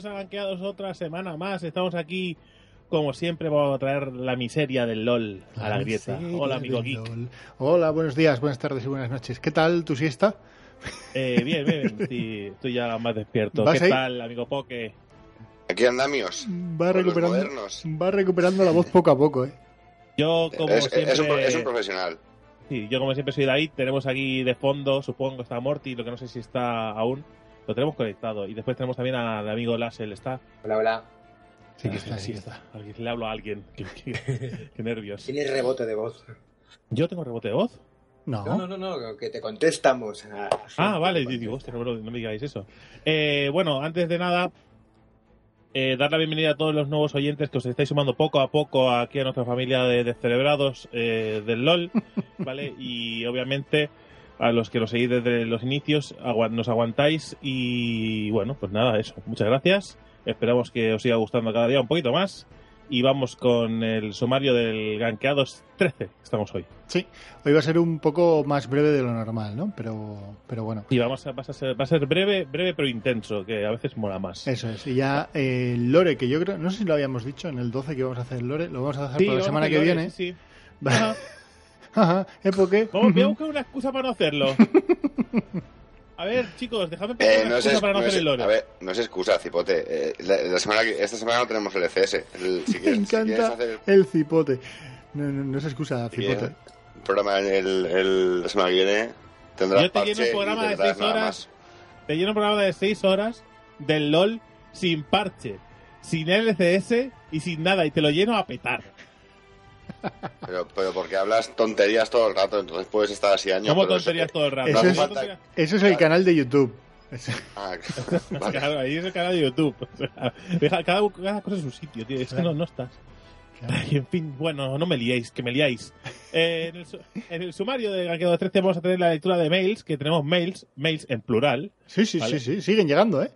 Bienvenidos a Banqueados otra semana más. Estamos aquí, como siempre, vamos a traer la miseria del LOL a la grieta. Hola, amigo Geek. LOL. Hola, buenos días, buenas tardes y buenas noches. ¿Qué tal tu siesta? Eh, bien, bien, sí, estoy ya más despierto. ¿Vas ¿Qué ahí? tal, amigo Poke? Aquí andamios. Va recuperando, va recuperando la voz poco a poco, ¿eh? Yo, como Es, siempre... es un, es un profesional. Sí, yo como siempre soy David, tenemos aquí de fondo, supongo que está Morty, lo que no sé si está aún, lo tenemos conectado. Y después tenemos también al amigo Lassel, ¿está? Hola, hola. Sí que Ah, está, sí está. Le hablo a alguien. Qué, qué- qué nervios. Tienes rebote de voz. ¿Yo tengo rebote de voz? No, No, no, no, no, que te contestamos. a- Ah, vale, digo, hostia, no, me- no me digáis eso. Eh, bueno, antes de nada, eh, dar la bienvenida a todos los nuevos oyentes que os estáis sumando poco a poco aquí a nuestra familia de descerebrados eh, del LOL, ¿vale? Y obviamente a los que lo seguís desde los inicios, agua- nos aguantáis y bueno, pues nada, eso. Muchas gracias. Esperamos que os siga gustando cada día un poquito más. Y vamos con el sumario del Gankeados 13 que estamos hoy. Sí, hoy va a ser un poco más breve de lo normal, ¿no? Pero, pero bueno, Y vamos a, vas a ser, va a ser breve, breve pero intenso, que a veces mola más. eso es. Y ya eh, el Lore, que yo creo, no sé si lo habíamos dicho en el 12 que íbamos a hacer el Lore, lo vamos a dejar Sí, para la semana que hacerlo, viene. sí, sí. Ajá. ¿eh, por qué? Vamos, voy a buscar una excusa para no hacerlo. A ver, chicos, dejadme Eh, una no es, excusa para no no hacer es- el lore. a ver, no es excusa, cipote. Eh, la, la semana que- esta semana no tenemos el ECS. El- si Me si encanta hacer el cipote. No, no, no es excusa, si quieres cipote. el programa el, el- la semana que viene, tendrás Yo te lleno parche un programa de tendrás seis nada horas. más. Te lleno un programa de 6 horas del LOL sin parche, sin LCS y sin nada. Y te lo lleno a petar. Pero, pero porque hablas tonterías todo el rato, entonces puedes estar así años. Como pero tonterías eso- todo el rato. Eso ¿Cómo es-? Eso es el canal de YouTube. Ah, vale. Claro, ahí es el canal de YouTube. O sea, cada, cada cosa en su sitio, tío. Es que Claro. no, no estás. Ay, en fin, bueno, no me liéis, que me liáis. Eh, en, el, en el sumario de Ganqueado 13 vamos a tener la lectura de mails, que tenemos mails, mails en plural. Sí, sí, Vale. sí, sí, siguen llegando, ¿eh?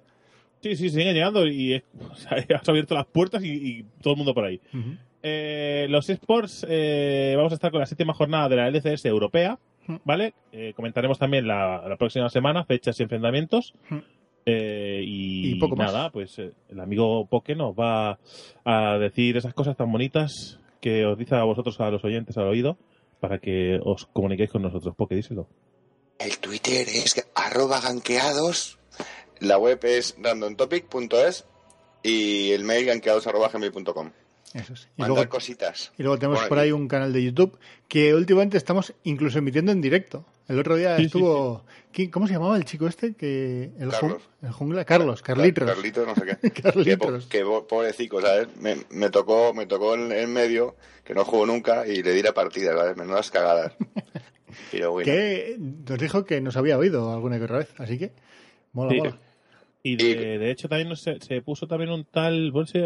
Sí, sí, siguen llegando y o sea, has abierto las puertas y, y todo el mundo por ahí. Ujú. Eh, los esports, eh, vamos a estar con la séptima jornada de la LCS europea, Mm. ¿vale? Eh, comentaremos también la, la próxima semana, fechas y enfrentamientos. Mm. Eh, y, Y poco más. nada, pues eh, el amigo Poke nos va a decir esas cosas tan bonitas que os dice a vosotros, a los oyentes, al oído, para que os comuniquéis con nosotros. Poke, díselo. El Twitter es arroba ganqueados. La web es randomtopic.es y el mail ganqueados arroba gmail.com. Eso sí. Y Mandar luego, cositas. y luego tenemos Bueno, por ahí un canal de YouTube que últimamente estamos incluso emitiendo en directo. El otro día Sí, sí, estuvo... ¿quién- ¿Cómo se llamaba el chico este? que el, jun- Carlos. el jungla? Carlos, Carlitos. Carlitos, no sé qué. que, po- Carlitos. que po- pobrecito, ¿sabes? Me, me tocó, me tocó en, en medio, que no jugó nunca, y le di la partida, ¿sabes? Menudas cagadas. Pero bueno. Que nos dijo que nos había oído alguna que otra vez, así que mola, Sí. mola. Y de, de hecho también sé, se puso también un tal, bueno, sí,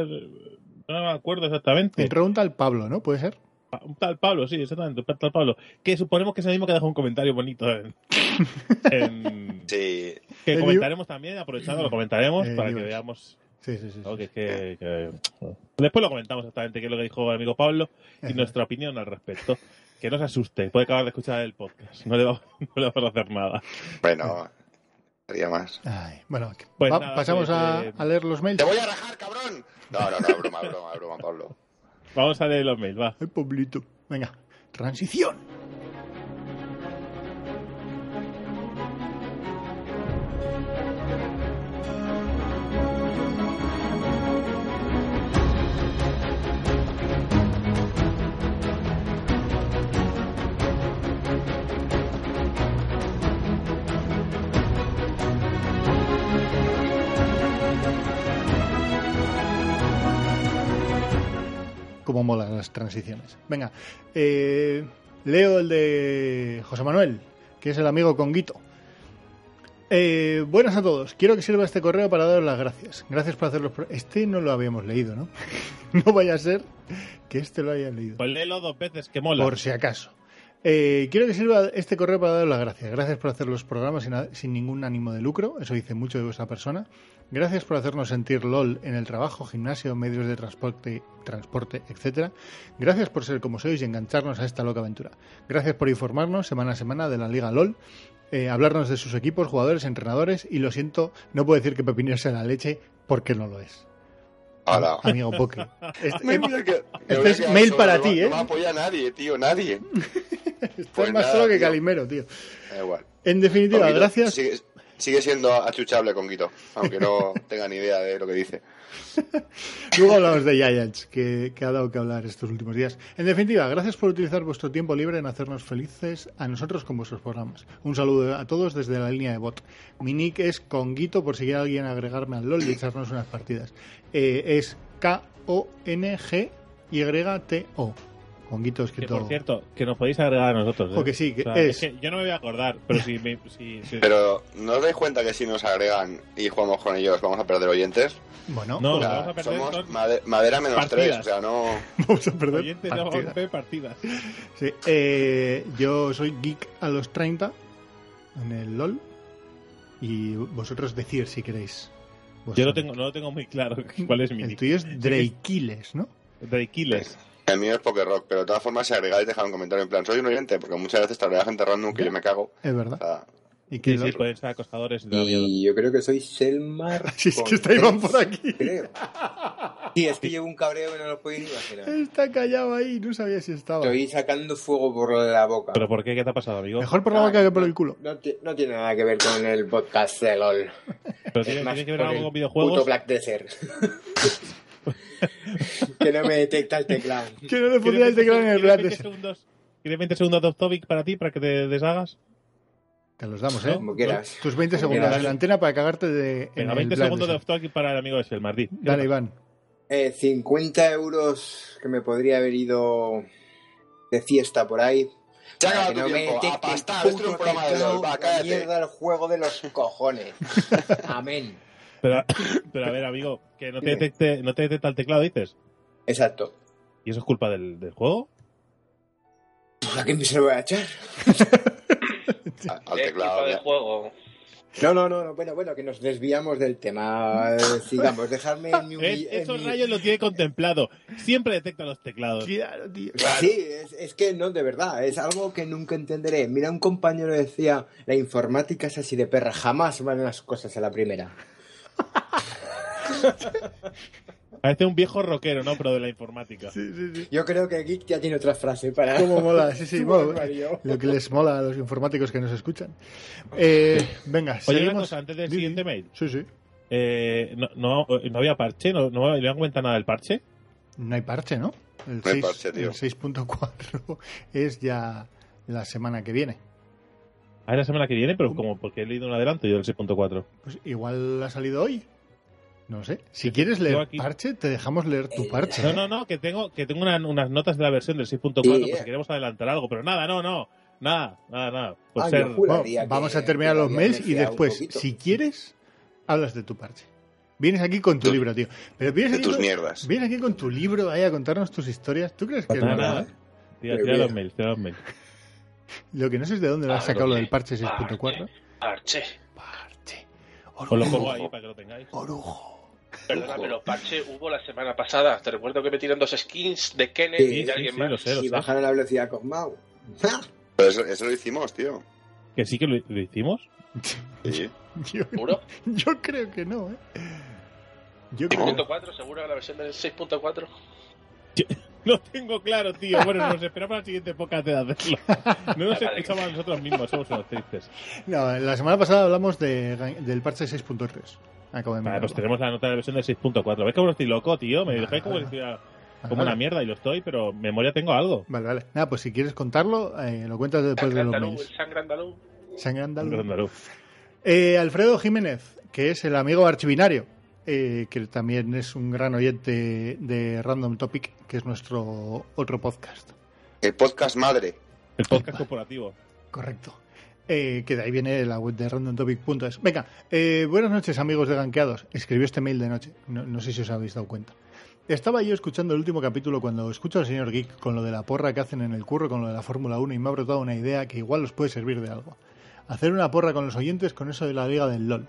no me acuerdo exactamente. Entró un tal Pablo, ¿no? ¿Puede ser? Un tal Pablo, sí, exactamente, un tal Pablo. Que suponemos que es el mismo que dejó un comentario bonito en. en- Sí, que El comentaremos también, aprovechando, lo comentaremos para que veamos. Sí, sí, sí. ¿no? sí. que, que- que- Después lo comentamos exactamente qué es lo que dijo el amigo Pablo y nuestra opinión al respecto. Que no se asuste, puede acabar de escuchar el podcast. No le vamos, no le vamos a hacer nada. bueno, haría más. Ay, bueno, Pues va- nada, pasamos a, eh, a leer los mails. ¡Te voy a rajar, cabrón! No, no, no, broma, broma, broma, Pablo. Vamos a leer los mails, va. Ay, Pablito. Venga, transición. Cómo molan las transiciones. Venga, eh, leo el de José Manuel, que es el amigo Conguito. Eh, buenas a todos. Quiero que sirva este correo para daros las gracias. Gracias por hacerlos. pro- Este no lo habíamos leído, ¿no? no vaya a ser que este lo haya leído. Pues léelo dos veces, que mola. Por si acaso. Eh, quiero que sirva este correo para daros las gracias. Gracias por hacer los programas sin, sin ningún ánimo de lucro. Eso dice mucho de vuestra persona. Gracias por hacernos sentir LOL en el trabajo, gimnasio, medios de transporte, transporte, etcétera. Gracias por ser como sois y engancharnos a esta loca aventura. Gracias por informarnos semana a semana de la Liga LOL, eh, hablarnos de sus equipos, jugadores, entrenadores y lo siento, no puedo decir que Pepinero sea la leche, porque no lo es. Hola. Amigo Poke. Este, este es mail solo, para no ti, ¿eh? No me apoya nadie, tío, nadie. estás pues más nada, solo que tío. Calimero, tío. Da igual. En definitiva, gracias. Sigue, sigue siendo achuchable con Guito, aunque no tenga ni idea de lo que dice. Luego hablamos de Giants, que, que ha dado que hablar estos últimos días. En definitiva, gracias por utilizar vuestro tiempo libre en hacernos felices a nosotros con vuestros programas. Un saludo a todos desde la línea de bot. Mi nick es Conguito, por si quiere alguien agregarme al LOL y echarnos unas partidas. Eh, es K-O-N-G-Y-T-O. Conguito Que escrito. por cierto, que nos podéis agregar a nosotros. ¿eh? Que sí, que O sea, es- que yo no me voy a acordar, pero si. me- si- si- Pero ¿no os dais cuenta que si nos agregan y jugamos con ellos vamos a perder oyentes? Bueno, No, O lo sea, vamos a perder somos made- madera menos partidas. tres, o sea, no... vamos a perder. oyentes de partida. GP partidas. Sí, eh, yo soy geek a los 30 en el LOL. Y vosotros decir si queréis. Yo no, vuestro tengo, no lo tengo muy claro cuál es mi El nick. tuyo es Drakeles, ¿no? Drakeles. El mío es Pokerrock, pero de todas formas si agregáis dejad un comentario en plan, soy un oyente, porque muchas veces te agrega gente random que yo me cago. Es O verdad. sea, Y que Sí, sí, pueden ser acostadores y yo creo que soy Selmar. Si es que está Iván por aquí. Creo. Sí, es que llevo un cabreo que no lo podéis imaginar. Está callado ahí, no sabía si estaba. Estoy sacando fuego por la boca. ¿Pero por qué? ¿Qué te ha pasado, amigo? Mejor por la boca que por el culo. No, ti- no tiene nada que ver con el podcast de LOL. ¿Pero Es tiene, que ver algo el con Puto videojuegos? Black Desert. que no me detecta el teclado. Que no le pondría el ¿Quieres teclado en el 20 Black ¿Quieres 20 Desert. segundos? ¿Quieres 20 segundos de off topic para ti, para que te deshagas? Te los damos, ¿eh? Como quieras. Tus 20 Como segundos quieras. en la antena para cagarte de. en Venga, el 20 Black segundos de off Desert. topic para el amigo de Selmardí. Dale, Iván. Eh, 50 euros que me podría haber ido de fiesta por ahí. Se ha acabado que tu no me tiempo. detecte A el pastar, esto es un puto programa de LOL. Va, la cállate. mierda el juego de los cojones. Amén. Pero, pero a ver, amigo, que no te, detecte, no te detecta el teclado, dices. Exacto. ¿Y eso es culpa del, del juego? ¿A quién se lo voy a echar? Al teclado. del juego. No, no, no, no, bueno, bueno, que nos desviamos del tema. Eh, Sigamos, dejarme en mi... Es- en esos mi- rayos lo tiene contemplado. Siempre detecta los teclados. Claro, tío. Sí, es, es que no, de verdad, es algo que nunca entenderé. Mira, un compañero decía, la informática es así de perra, jamás van las cosas a la primera. Parece un viejo rockero, ¿no? Pero de la informática. Sí, sí, sí. Yo creo que Geek ya tiene otra frase para... Cómo mola, sí, sí. Lo que les mola a los informáticos que nos escuchan. Eh, venga, Oye, seguimos. una cosa, antes del siguiente mail. Sí, sí. Eh, no, no, no había parche, no, no le han comentado nada del parche. No hay parche, ¿no? El No hay 6 parche, tío. el 6.4 es ya la semana que viene. A ver la semana que viene, pero como porque he leído un adelanto yo del 6.4. Pues igual ha salido hoy. No sé. Si quieres leer aquí- parche, te dejamos leer tu parche. No, no, no, que tengo, que tengo una- unas notas de la versión del 6.4 Sí, por eh. si queremos adelantar algo, pero nada, no, no, nada, nada, nada. Ah, ser. Bueno, que- vamos a terminar los lo mails y después, si quieres, hablas de tu parche. Vienes aquí con tu Tu- libro, tío. Pero vienes De aquí, tus con, mierdas. vienes aquí con tu libro ahí a contarnos tus historias. ¿Tú crees que es nada. Tira, los mails, tira los mails. Lo que no sé es de dónde lo has sacado lo del parche 6.4. Parche. Parche. Os lo pongo Orujo. ahí para que lo tengáis. Orujo. Perdona, pero parche hubo la semana pasada. Te recuerdo que me tiran dos skins de Kenneth Sí, y de sí, alguien sí, más. lo sé, lo Y bajaron la velocidad con Mau. Pero eso, eso lo hicimos, tío. Que sí que lo, lo hicimos. Sí. Yo, ¿Seguro? yo creo que no, ¿eh? Yo creo que 6.4, seguro que la versión del 6.4. Lo tengo claro, tío. Bueno, nos esperamos la siguiente época de hacerlo. No nos escuchamos a nosotros mismos, somos unos tristes. No, la semana pasada hablamos de, del parche 6.3. Acabo de Vale, mirarlo. pues tenemos la nota de la versión del 6.4. ¿Ves cómo estoy loco, tío? Me dejáis como como Vale. una mierda y lo estoy, pero memoria tengo algo. Vale, vale. Nada, pues si quieres contarlo, eh, lo cuentas después de Sangre los mails. andaluz. Andaluz. Eh, Alfredo Jiménez, que es el amigo archivinario, eh, que también es un gran oyente de Random Topic, que es nuestro otro podcast. El podcast madre. El podcast corporativo. Correcto. Eh, que de ahí viene la web de randomtopic.es. Venga, eh, buenas noches amigos de Ganqueados. Escribió este mail de noche. No, no sé si os habéis dado cuenta. Estaba yo escuchando el último capítulo cuando escucho al señor Geek con lo de la porra que hacen en el curro, con lo de la Fórmula 1 y me ha brotado una idea que igual os puede servir de algo. Hacer una porra con los oyentes con eso de la liga del LOL.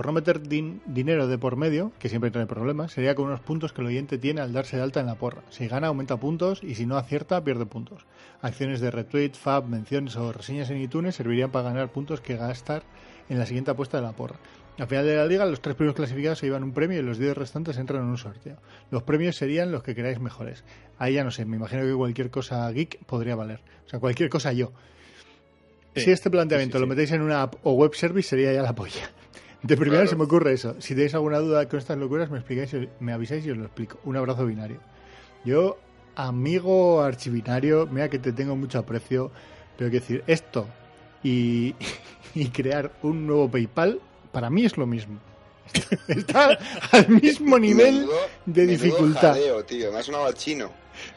Por no meter din- dinero de por medio, que siempre trae problemas, sería con unos puntos que el oyente tiene al darse de alta en la porra. Si gana, aumenta puntos y si no acierta, pierde puntos. Acciones de retweet, fab, menciones o reseñas en iTunes servirían para ganar puntos que gastar en la siguiente apuesta de la porra. Al final de la liga, los tres primeros clasificados se llevan un premio y los 10 restantes entran en un sorteo. Los premios serían los que queráis mejores. Ahí ya no sé, me imagino que cualquier cosa geek podría valer. O sea, cualquier cosa yo. Sí, si este planteamiento sí, sí, lo metéis en una app o web service, sería ya la polla. De primera Claro. se me ocurre eso. Si tenéis alguna duda con estas locuras, me explicáis, me avisáis y os lo explico. Un abrazo binario. Yo, amigo archivinario, mira que te tengo mucho aprecio, pero quiero decir, esto y, y crear un nuevo PayPal, para mí es lo mismo. Está al mismo nivel Menudo- de dificultad. jaleo, tío. Me ha sonado al chino.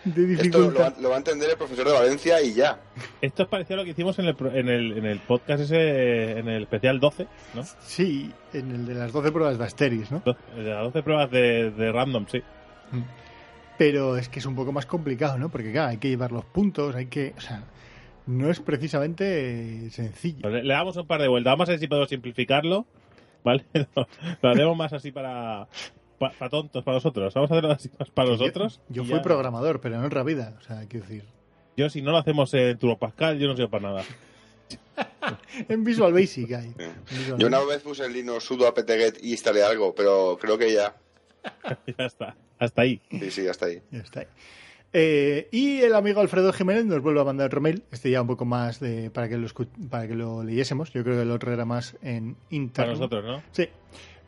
de Esto lo va, dificultad. lo va a entender el profesor de Valencia y ya. Esto es parecido a lo que hicimos en el, pro- en el, en el podcast ese, en el especial 12, ¿no? Sí, en el de las 12 pruebas de Asteris, ¿no? De las 12 pruebas de, de random, sí. Pero es que es un poco más complicado, ¿no? Porque claro, hay que llevar los puntos, hay que... O sea, no es precisamente eh, sencillo. Le, le damos un par de vueltas. Vamos a ver si podemos simplificarlo, ¿vale? Lo, lo haremos más así para, para tontos, para nosotros. Vamos a hacerlo así más para nosotros. Yo, fui ya- programador, pero en otra vida. O sea, quiero decir... Yo, si no lo hacemos en Turbo Pascal, yo no sirvo para nada. En Visual Basic hay. En Visual Yo una vez puse el Linux sudo apt-get y instalé algo, pero creo que ya. ya está. Hasta ahí. Sí, sí, hasta ahí. Ya está ahí. Eh, y el amigo Alfredo Jiménez nos vuelve a mandar otro mail, este ya un poco más de, para, que lo escu- para que lo leyésemos. Yo creo que el otro era más en Para interno. nosotros, ¿no? Sí.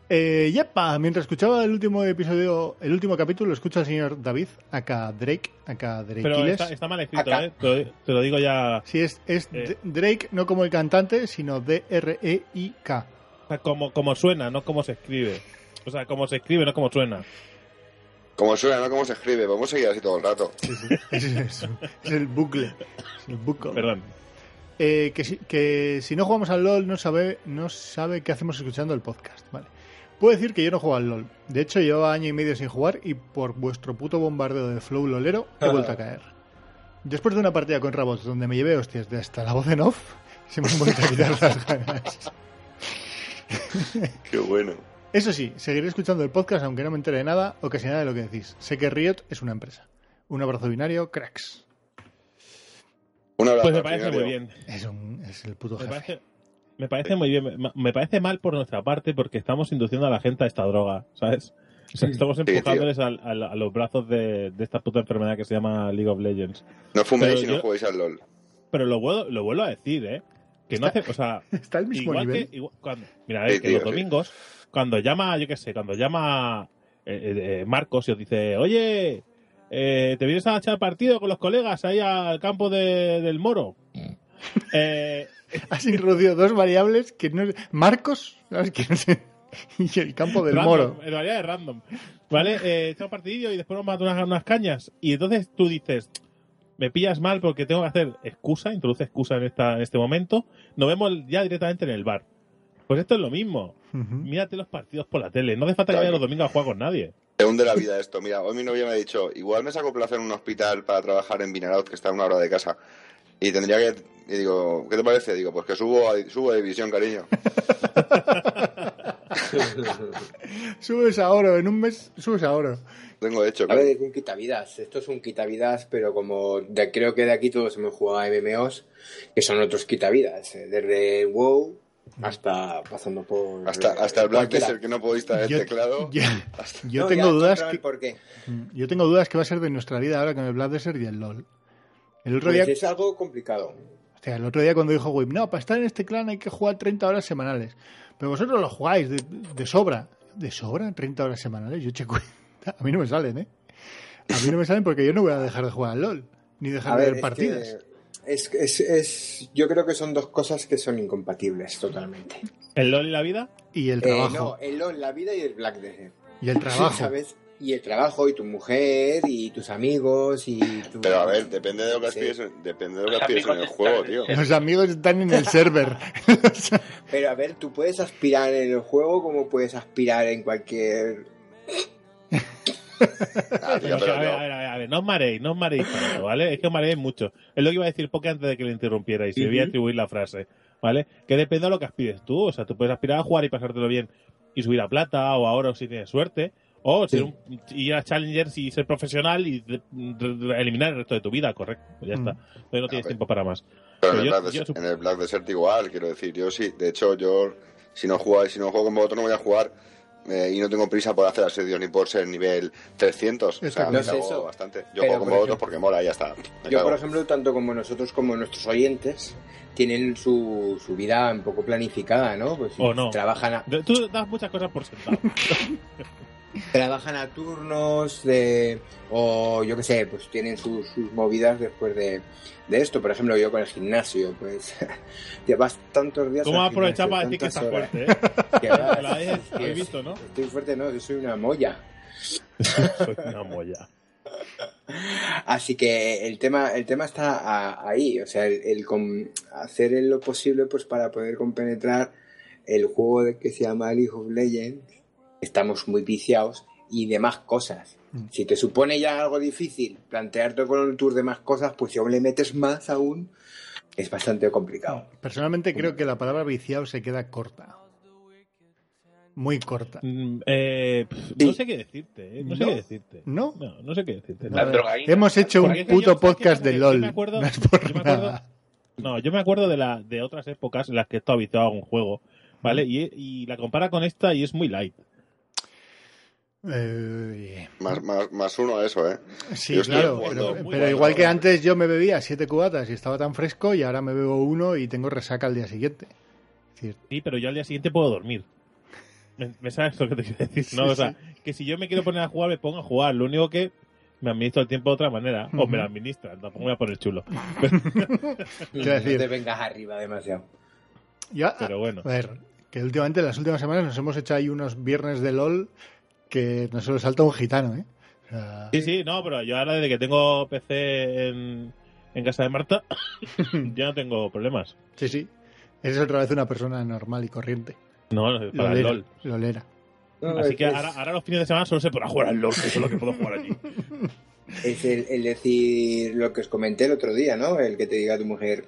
Eh, yepa, mientras escuchaba el último episodio, el último capítulo, escucha al señor David, acá Drake, acá Drake Pero está, está mal escrito, Acá. ¿eh? Te lo, te lo digo ya. Sí, es, es Eh. Drake, no como el cantante, sino D-R-E-I-K. O sea, como, como suena, no como se escribe. O sea, como se escribe, no como suena. Como suena, no como se escribe. Vamos a seguir así todo el rato. Es, es- es el bucle. Es el bucle. Perdón. Eh, que, si, que si no jugamos al LOL no sabe, no sabe qué hacemos escuchando el podcast. Vale. Puedo decir que yo no juego al LOL. De hecho, llevaba año y medio sin jugar y por vuestro puto bombardeo de flow lolero he vuelto a caer. Después de una partida con Rabots donde me llevé hostias de hasta la voz en off, se me han vuelto a quitar las ganas. Qué bueno. Eso sí, seguiré escuchando el podcast aunque no me entere de nada o casi nada de lo que decís. Sé que Riot es una empresa. Un abrazo binario, cracks. Un abrazo. Pues me parece binario. muy bien. Es, un, es el puto Me jefe. parece, me parece muy bien. Me, me parece mal por nuestra parte porque estamos induciendo a la gente a esta droga, ¿sabes? O sea, estamos empujándoles al- al- a, los brazos de, de esta puta enfermedad que se llama League of Legends. No fuméis y no juguéis al LOL. Pero lo vuelvo, lo vuelvo a decir, ¿eh? Que no hace, o sea, Está al mismo igual nivel. que igual- cuando, mira, eh, Sí, que tío, los sí. Cuando llama, yo qué sé, cuando llama eh, eh, eh, Marcos y os dice, oye, eh, ¿te vienes a echar partido con los colegas ahí al campo de- del Moro? Eh, Has introducido dos variables que no Marcos, y el campo del random, moro. En realidad es random. ¿Vale? Echamos partidillo y después nos matan unas, unas cañas. Y entonces tú dices, me pillas mal porque tengo que hacer excusa, introduce excusa en, esta, en este momento. Nos vemos ya directamente en el bar. Pues esto es lo mismo. Mírate los partidos por la tele. No hace falta que vaya los domingos a jugar con nadie. Te hunde la vida esto. Mira, hoy mi novia me ha dicho, igual me saco plaza en un hospital para trabajar en Vinaraut, que está a una hora de casa. Y tendría que... Y digo, ¿qué te parece? Digo, pues que subo a, subo a división, cariño. Subes a oro, en un mes subes a oro. Tengo hecho. A ver, es un quitavidas. Esto es un quitavidas, pero como de- creo que de aquí todos hemos jugado a MMOs, que son otros quitavidas. eh, Desde WoW hasta pasando por. Hasta, hasta el Black cualquiera. Desert, que no instalar el Yo- teclado. yo- Hasta- Yo No, tengo ya dudas que, el por qué. yo tengo dudas que va a ser de nuestra vida ahora con el Black Desert y el LOL. El otro Pues día, es algo complicado. hostia, el otro día cuando dijo Wim, no, para estar en este clan hay que jugar 30 horas semanales. Pero vosotros lo jugáis de, de sobra. ¿De sobra? ¿30 horas semanales? Yo che cuenta. A mí no me salen, ¿eh? A mí no me salen porque yo no voy a dejar de jugar al LOL. Ni dejar A de ver, partidas. Es, es, es- yo creo que son dos cosas que son incompatibles totalmente. ¿El LOL y la vida? Y el Eh, trabajo. no, el LOL, la vida y el Black Desert. Y el trabajo. ¿Sabes? Y el trabajo, y tu mujer, y tus amigos, y tu... Pero a ver, depende de lo que aspires, en- depende de lo que aspires en el juego, tío. Los amigos están en el server. Pero a ver, tú puedes aspirar en el juego como puedes aspirar en cualquier... Ah, tío, Pero a, ver, no. a ver, a ver, a ver, no os mareéis, no os tanto, ¿vale? Es que os mareéis mucho. Es lo que iba a decir poco antes de que le interrumpiera y se voy a atribuir la frase, ¿vale? Que depende de lo que aspires tú. O sea, tú puedes aspirar a jugar y pasártelo bien y subir a plata o a oro si tienes suerte. O ser un, ir a Challengers y ser profesional y de- de- eliminar el resto de tu vida, correcto. Pues ya Mm. está. Pero no tienes tiempo para más. Pero en Pero el, yo- yo en el Black Desert igual, quiero decir, yo sí. De hecho, yo Si no juego, si no juego con vosotros no voy a jugar eh, y no tengo prisa por hacer asedios ni por ser nivel 300. O Está sea, claro. me No sé cago eso. bastante. Yo Pero, juego con por porque mola y ya está. Me Yo, cago. por ejemplo, tanto como nosotros como nuestros oyentes, tienen su, su vida un poco planificada, ¿no? Pues O no. Trabajan a, Tú das muchas cosas por sentado. trabajan a turnos de o yo qué sé pues tienen sus, sus movidas después de, de esto por ejemplo yo con el gimnasio pues llevas tantos días ¿Cómo aprovechar para decir que estás horas, fuerte, eh? que va, Lo habéis- es- visto, ¿no? estoy fuerte no yo soy una molla Soy una molla. así que el tema el tema está a- ahí o sea el, el com- hacer lo posible pues para poder compenetrar el juego de que se llama League of Legends estamos muy viciados y demás cosas Mm. si te supone ya algo difícil plantearte con el tour de más cosas pues si aún le metes más aún es bastante complicado Personalmente creo que la palabra viciado se queda corta. Muy corta. Mm, eh. No sé qué decirte, eh. No sé ¿No? qué decirte. ¿No? No, no sé qué decirte. La. Hemos hecho un Porque es que yo- puto ¿sabes qué podcast de LOL. yo me acuerdo- no es por yo me acuerdo- nada. No, yo me acuerdo de, la, de otras épocas en las que he estado viciado a un juego, ¿vale? Y, y la compara con esta y es muy light. Eh, Más, más, más uno a eso, ¿eh? sí, claro. Pero, muy pero bueno. igual que antes yo me bebía siete cubatas y estaba tan fresco y ahora me bebo uno y tengo resaca al día siguiente. Decir, Sí, pero yo al día siguiente puedo dormir. ¿Me, me sabes lo que te quiero decir? No, Sí, o sea, que si yo me quiero poner a jugar, me pongo a jugar. Lo único que me administro el tiempo de otra manera. O me lo administran, tampoco me voy a poner chulo. no te vengas arriba demasiado ya, Pero bueno. a ver, que últimamente en las últimas semanas nos hemos hecho ahí unos viernes de LOL que nos lo salta un gitano, ¿eh? O sea, Sí, sí, no, pero yo ahora desde que tengo PC en, en casa de Marta, ya no tengo problemas. sí, sí. Eres otra vez una persona normal y corriente. No, no, para el Lolera, LOL. lolera. No, Así es- que ahora, ahora los fines de semana solo se podrá jugar al LOL, que es lo que puedo jugar allí. es el, el decir lo que os comenté el otro día no el que te diga tu mujer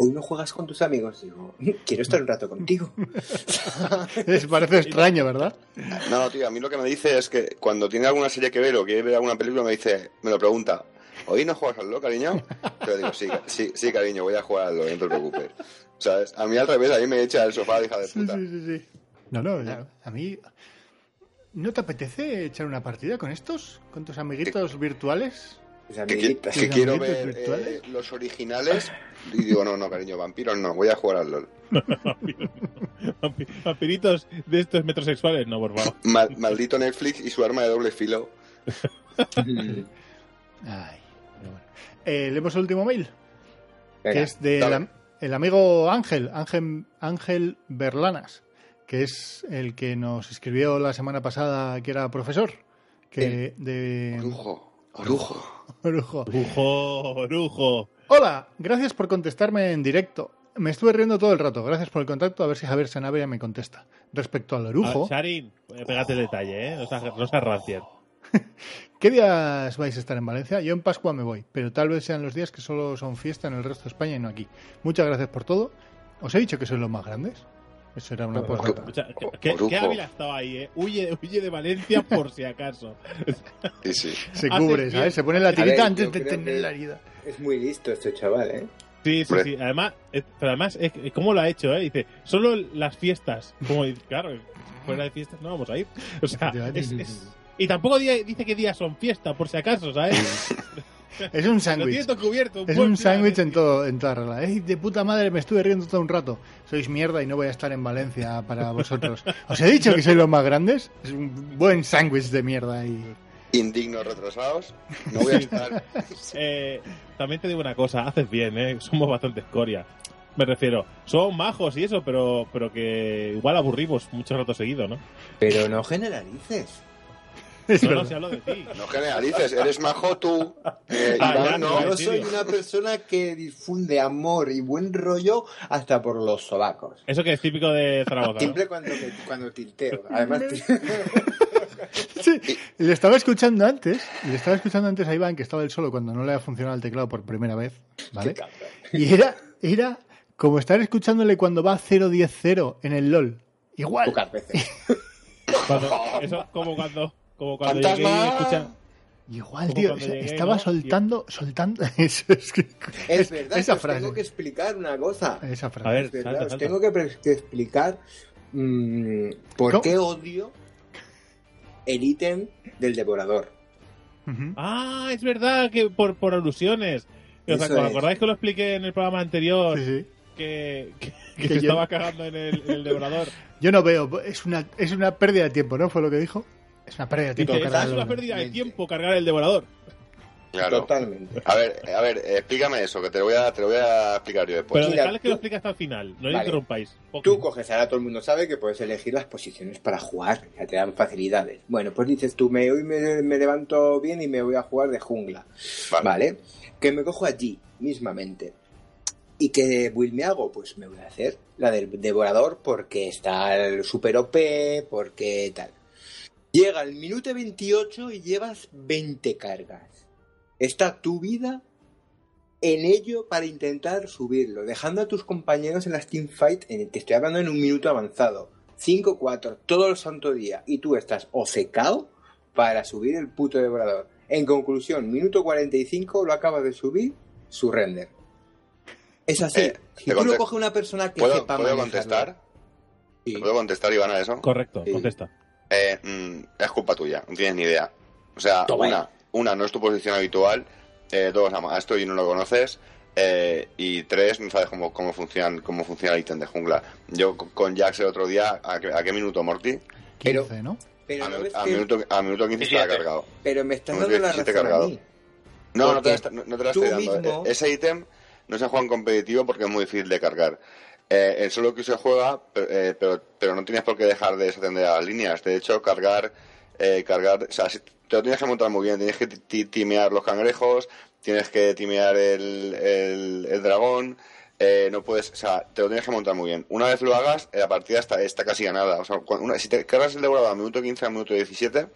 hoy no juegas con tus amigos digo quiero estar un rato contigo Les parece extraño, ¿verdad? No, tío, a mí lo que me dice es que cuando tiene alguna serie que ver o quiere ver alguna película, me dice, me lo pregunta, ¿hoy no juegas al LOL, cariño? Yo digo, sí, sí, sí, cariño, voy a jugar al LOL, no te preocupes. ¿Sabes? A mí al revés, a mí me echa el sofá, hija de puta. sí, sí, sí. No, no, ya, a mí... ¿No te apetece echar una partida con estos? ¿Con tus amiguitos virtuales? Mis Que, que ¿Tus quiero ver eh, los originales y digo, no, no, cariño, vampiros no, voy a jugar al LOL. Vampi- Vampiritos de estos metrosexuales, no, por favor. Mal- maldito Netflix y su arma de doble filo. Ay, pero bueno. Eh, leemos el último mail, que es del am- el amigo Ángel, Ángel, Ángel Berlanas, que es el que nos escribió la semana pasada que era profesor. Que de Orujo, orujo. Orujo. Orujo, orujo. Hola, gracias por contestarme en directo. Me estuve riendo todo el rato. Gracias por el contacto. A ver si Javier Sanabria me contesta. Respecto al orujo, Ah, Sharin, eh, pégate el detalle, ¿eh? No seas, no seas rancier. ¿qué días vais a estar en Valencia? Yo en Pascua me voy, pero tal vez sean los días que solo son fiesta en el resto de España y no aquí. Muchas gracias por todo. ¿Os he dicho que sois los más grandes? Eso era una postdata. O sea, ¿qué- ¿Qué, ha estado ahí, eh? Huye, huye de Valencia por si acaso. Sí, sí. Se cubre. ¿sabes? Se pone la tirita antes de tener la herida. es muy listo este chaval eh Sí, sí, sí. Además, pero además, ¿cómo lo ha hecho, eh? Dice, solo las fiestas. Como, dice, claro, fuera de fiestas no vamos a ir. O sea, es- es- y tampoco di- dice qué días son fiesta, por si acaso, ¿sabes? Es un sándwich. Es un sándwich en todo, en toda regla. Ey, de puta madre, me estuve riendo todo un rato. Sois mierda y no voy a estar en Valencia para vosotros. ¿Os he dicho que sois los más grandes? Es un buen sándwich de mierda y... Indignos retrasados. No voy a estar. Eh, también te digo una cosa, haces bien, ¿eh? Somos bastante escoria. Me refiero, son majos y eso, pero, pero que igual aburrimos mucho rato seguido, ¿no? pero no generalices Es No, si hablo de ti. No generalices, eres majo tú. Eh, Ah, Iván, ya, no. yo soy una persona que difunde amor y buen rollo hasta por los sobacos Eso que es típico de Zaragoza. ¿no? siempre cuando, cuando tilteo además Sí, y le estaba escuchando antes, y le estaba escuchando antes a Iván, que estaba él solo cuando no le ha funcionado el teclado por primera vez, ¿vale? Y era, era como estar escuchándole cuando va 0-10-0 en el LOL. Igual. pocas veces Cuando- eso es como cuando, como cuando Fantasma. llegué y escucha- Igual, tío, llegué, estaba ¿no? soltando, soltando. es, que- Es es- verdad, esa os frase. tengo que explicar una cosa. Esa frase. A ver, Es verdad, salta, os salta. tengo que, explicar mm, por ¿Cómo? qué odio el ítem del devorador. Ah, es verdad que por, por alusiones. ¿Os Eso ac- es. acordáis que lo expliqué en el programa anterior? Sí, sí. Que, que, que Que se yo- estaba cagando en el, en el devorador. Yo no veo, es una, es una pérdida de tiempo, ¿no? Fue lo que dijo. Es una pérdida de tiempo. Dice, cargar es una el- pérdida de Mente. tiempo cargar el devorador. Claro. Totalmente. A ver, a ver, explícame eso, que te lo voy a, te lo voy a explicar yo después. Pero mira, dejadle que lo explique hasta el final. No le Vale. interrumpáis. Tú coges, ahora todo el mundo sabe que puedes elegir las posiciones para jugar, ya te dan facilidades. Bueno, pues dices tú, me, hoy me, me levanto bien y me voy a jugar de jungla. Vale. Vale. Que me cojo allí, mismamente. ¿Y qué build me hago? Pues me voy a hacer la del devorador porque está el super OP, porque tal. Llega el minuto 28 y llevas 20 cargas. Está tu vida en ello para intentar subirlo, dejando a tus compañeros en las teamfight, en el que estoy hablando en un minuto avanzado. 5-4 todo el santo día y tú estás o secado para subir el puto devorador. En conclusión, minuto 45 lo acabas de subir, su render. Es así. Eh, si tú lo coge una persona que ¿Puedo, sepa ¿puedo manejarlo- contestar? Sí. ¿Puedo contestar, Iván, a eso? Correcto, Sí. contesta. Eh, mm, es culpa tuya, no tienes ni idea. O sea, Toma una, una, no es tu posición habitual. Eh, dos, a esto y no lo conoces. Eh, y tres, no sabes cómo, cómo, funciona, cómo funciona el ítem de jungla. Yo con- Jax el otro día, ¿a qué, a qué minuto, Morty? 15, ¿no? Pero, A, ¿no mi- a que- minuto, a minuto 15 estaba cargado. pero me estás dando la 17 razón a cargado. mí. No, no te, la, no, no te la tú estoy dando. mismo- E- Ese ítem no se juega en competitivo porque es muy difícil de cargar. Eh, el solo que se juega, pe- eh, pero, pero no tienes por qué dejar de desatender a las líneas. De hecho, cargar, eh, cargar, o sea, te lo tienes que montar muy bien. Tienes que ti- ti- timear los cangrejos, tienes que timear el, el, dragón. eh, no puedes, o sea, te lo tienes que montar muy bien. Una vez lo hagas, eh, la partida está, está casi ganada. O sea, una- si te cargas el devorador a minuto 15 a minuto 17,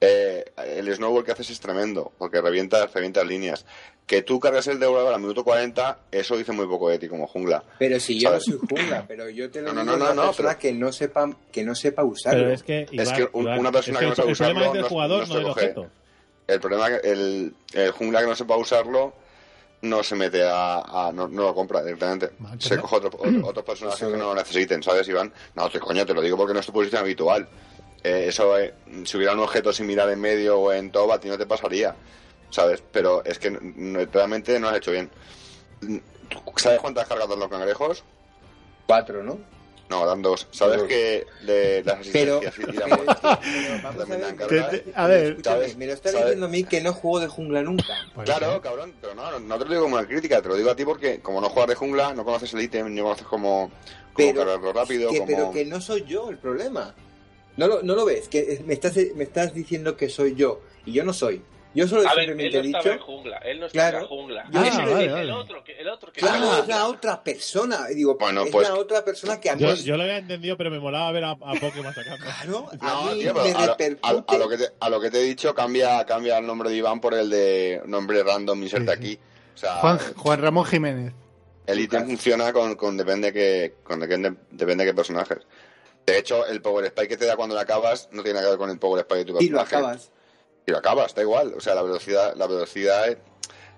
eh, el snowball que haces es tremendo, porque revienta, revientas líneas. Que tú cargas el devorador a minuto 40, eso dice muy poco de ti como jungla. Pero si yo ¿Sabes? no soy jungla, pero yo te lo No, no, digo no, a una no, no, persona pero- que no sepa que no sepa usarlo. Pero es que, Iván, que un- Iván, una persona es que no el- sabe el problema es del no- jugador, no no, del objeto. El problema es que el, el jungla que no sepa usarlo no se mete a, a- no, no lo compra directamente. Se no. coge otro, otro- otros personajes que es. no lo necesiten, ¿sabes, Iván? No, te coño, te lo digo porque no es tu posición habitual. Eh, eso, eh, si hubiera un objeto similar en medio o en top, a ti no te pasaría, ¿sabes? Pero es que no- realmente no has hecho bien. ¿Sabes cuántas cargas dan los cangrejos? Cuatro, ¿no? No, dan dos. ¿Sabes Dos. que de las Pero, asistencias y la pero, pero vamos a también dan ver, cargas? Te- te- a ver, me lo está ¿sabes? diciendo a mí que no juego de jungla nunca. Pues, Claro, cabrón, pero no, no, te lo digo como una crítica, te lo digo a ti porque como no juegas de jungla, no conoces el ítem, no conoces cómo, cómo Pero, cargarlo rápido, que, cómo... pero que no soy yo el problema. ¿No lo, no lo ves? Que me estás, me estás diciendo que soy yo. Y yo no soy. Yo solo A ver, él no he estaba dicho... en jungla, él no Claro. estaba en jungla. Ah, es vale, el, vale. otro, que, el otro que Claro, estaba es la otra persona. Y digo, Bueno, es pues- la otra persona que a mí... Yo, yo lo había entendido, pero me molaba ver a, a Pokémon sacando. Claro, a No, mí tío, me a, lo- repercute... a- a lo que te, a lo que te he dicho, cambia, cambia el nombre de Iván por el de nombre random inserte Sí, sí. aquí. O sea, Juan, Juan Ramón Jiménez. el ítem funciona con, con depende que con depende, depende qué personajes. De hecho, el Power Spike que te da cuando lo acabas no tiene nada que ver con el Power Spike de tu Y lo personaje. acabas. Y lo acabas, da igual. O sea, la velocidad, la velocidad es-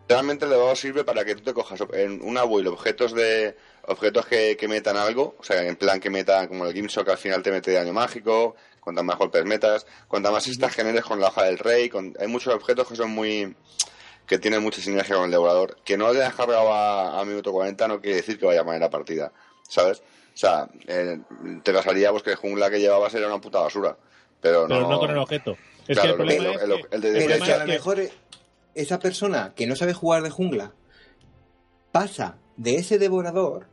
realmente el elevador sirve para que tú te cojas en una build objetos de objetos que, que metan algo, o sea, en plan que metan como el Gimso que al final te mete daño mágico, cuantas más golpes metas, cuantas más estas generes con la hoja del rey, con, hay muchos objetos que son muy que tienen mucha sinergia con el devorador. Que no le hayas cargado a, a minuto 40 no quiere decir que vaya mal en la partida, ¿sabes? O sea, eh, te pasaría pues que el jungla que llevabas era una puta basura. Pero, Pero no, no con el objeto. Es Claro, que el problema el- es el- que- el de el Pero problema si a lo que- mejor esa persona que no sabe jugar de jungla pasa de ese devorador,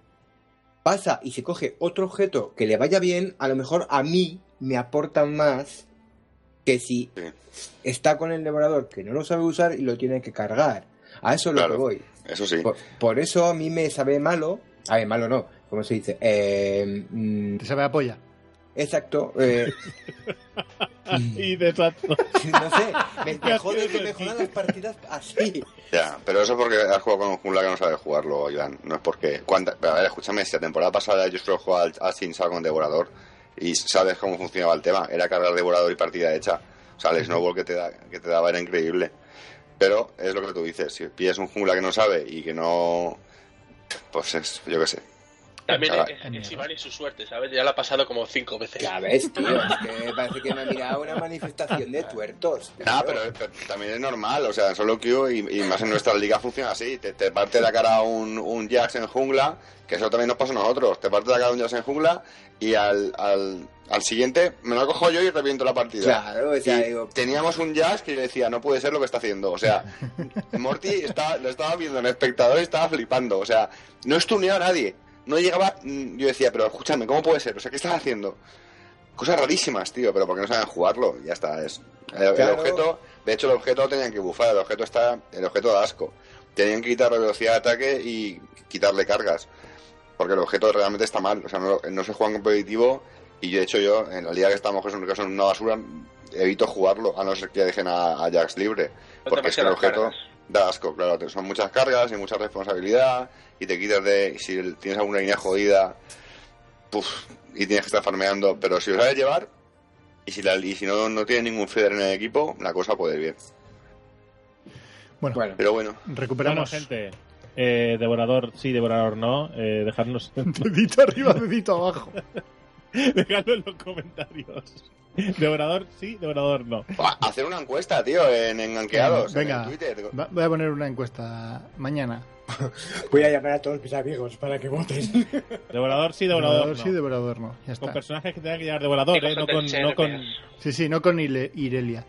pasa y se coge otro objeto que le vaya bien, a lo mejor a mí me aporta más que si Sí. está con el devorador que no lo sabe usar y lo tiene que cargar. A eso es lo Claro. que voy. Eso sí. Por, por eso a mí me sabe malo. A ver, malo no. ¿Cómo se dice? Eh, mm, Te sabe a polla. exacto. eh, y de exacto. no sé. Me, me jode que me jodan las partidas así. Ya, pero eso porque has jugado con un jungla que no sabe jugarlo, Iván. No es porque. ¿cuánta- pero a ver, escúchame, si la temporada pasada yo solo jugaba al, al Sin Sal con Devorador y sabes cómo funcionaba el tema. Era cargar Devorador y partida hecha. O sea, el snowball que te, da, que te daba era increíble. Pero es lo que tú dices, si pillas un jungla que no sabe y que no... Pues es, yo qué sé. También es, Iván y su suerte, ¿sabes? Ya la ha pasado como cinco veces. Ya ves, tío, es que parece que me ha mirado una manifestación de tuertos. Ah, pero, pero también es normal, o sea, en solo queue y, y más en nuestra liga funciona así. Te, te parte la cara un, un Jax en jungla, que eso también nos pasa a nosotros. Te parte la cara un Jax en jungla y al, al, al siguiente me lo cojo yo y reviento la partida. Claro, o sea, Y digo, teníamos un Jax que yo decía, no puede ser lo que está haciendo. O sea, Morty estaba, lo estaba viendo en espectador y estaba flipando. O sea, no estuneaba a nadie. No llegaba. mm, Yo decía, pero escúchame, ¿cómo puede ser? O sea, ¿qué estás haciendo? Cosas rarísimas, tío, pero porque no saben jugarlo. Ya está, es. El, objeto, de hecho, el objeto lo tenían que bufar. El objeto está. El objeto da asco. Tenían que quitarle velocidad de ataque y quitarle cargas. Porque el objeto realmente está mal. O sea, no, no se juega en competitivo. Y de hecho, yo, en la liga que estamos, que es un- que son una basura, evito jugarlo, a no ser que dejen a, a Jax libre. Porque es que el objeto cargas. Da asco, claro. te- Son muchas cargas y mucha responsabilidad. Y te quitas de. Si tienes alguna línea jodida, puf, y tienes que estar farmeando. Pero si lo sabes llevar, y si, la, y si no, no tienes ningún feeder en el equipo, la cosa puede ir bien. Bueno, bueno, Pero bueno, Bueno, recuperamos. gente. eh, devorador sí, devorador no. Eh, dejadnos, Dedito arriba, dedito abajo. dejadlo en los comentarios. Devorador sí, devorador no. Hacer una encuesta, tío, en, en Anqueados, Venga. en Twitter. Va- Voy a poner una encuesta mañana. voy a llamar a todos mis amigos para que voten. Devorador sí, devorador, Devorador no. sí, devorador no. Ya Con personajes que tengan que llevar devorador, eh, no con, no con. Sí, sí, no con Ile- Irelia.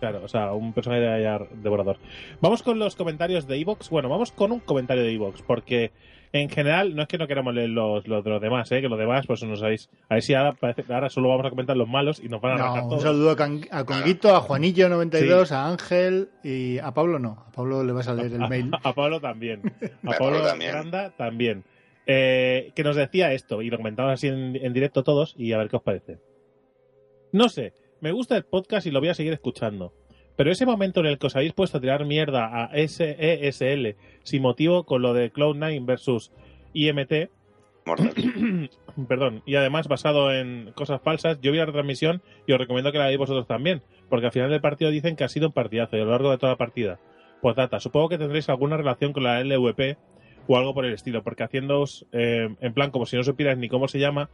Claro, o sea, un personaje de hallar devorador. Vamos con los comentarios de Evox. Bueno, vamos con un comentario de Evox, porque en general no es que no queramos leer los, los de los demás, ¿eh? que los demás, pues no sabéis. A ver si ahora, parece, ahora solo vamos a comentar los malos y nos van a No, arrancar un todos. saludo a, Can- a Conguito, a Juanillo92, a Ángel y a Pablo no. A Pablo le vas a leer el mail. A Pablo también. A Pablo Pablo también. Granda también. Eh, que nos decía esto, y lo comentamos así en, en directo todos, y a ver qué os parece. No sé, me gusta el podcast y lo voy a seguir escuchando. Pero ese momento en el que os habéis puesto a tirar mierda a SESL sin motivo con lo de Cloud9 versus IMT, perdón, y además basado en cosas falsas, yo vi la retransmisión y os recomiendo que la veáis vosotros también, porque al final del partido dicen que ha sido un partidazo y a lo largo de toda la partida. Pues data, supongo que tendréis alguna relación con la LVP o algo por el estilo, porque haciéndoos eh, en plan como si no supierais ni cómo se llama,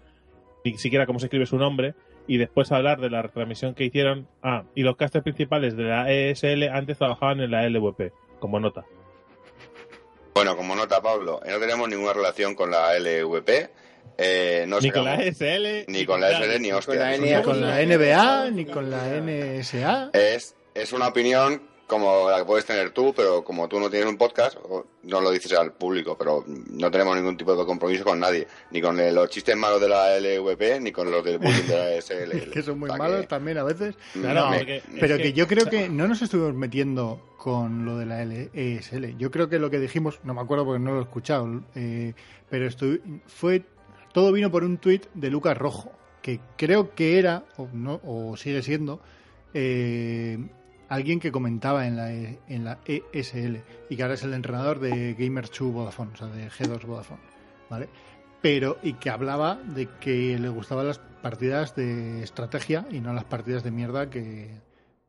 ni siquiera cómo se escribe su nombre, y después hablar de la retransmisión que hicieron. Ah, y los casters principales de la ESL antes trabajaban en la LVP, como nota. Bueno, como nota, Pablo, eh, no tenemos ninguna relación con la LVP. Eh, no ni con la ESL, ni con la SL ni con hostia. la Es NA. una- Ni con la NBA, ni con la NSA. Es, es una opinión como la que puedes tener tú, pero como tú no tienes un podcast, no lo dices al público, pero no tenemos ningún tipo de compromiso con nadie, ni con los chistes malos de la LVP, ni con los del bullying de la SL. que son muy malos que- también a veces. Claro, No, porque Pero que- que yo creo que no nos estuvimos metiendo con lo de la LESL. Yo creo que lo que dijimos, no me acuerdo porque no lo he escuchado, eh, pero fue todo vino por un tuit de Lucas Rojo, que creo que era, o, no, o sigue siendo, eh, alguien que comentaba en la, E- en la ESL y que ahora es el entrenador de Gamers2 Vodafone, o sea, de G2 Vodafone, ¿vale? Pero, y que hablaba de que le gustaban las partidas de estrategia y no las partidas de mierda que,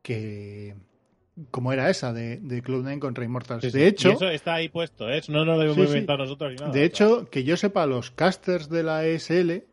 que como era esa de, de Cloud9 contra Immortals. Sí, sí. De hecho, Y eso está ahí puesto, ¿eh? Eso no lo hemos Sí, sí. inventado nosotros ni nada. de hecho, que yo sepa, los casters de la ESL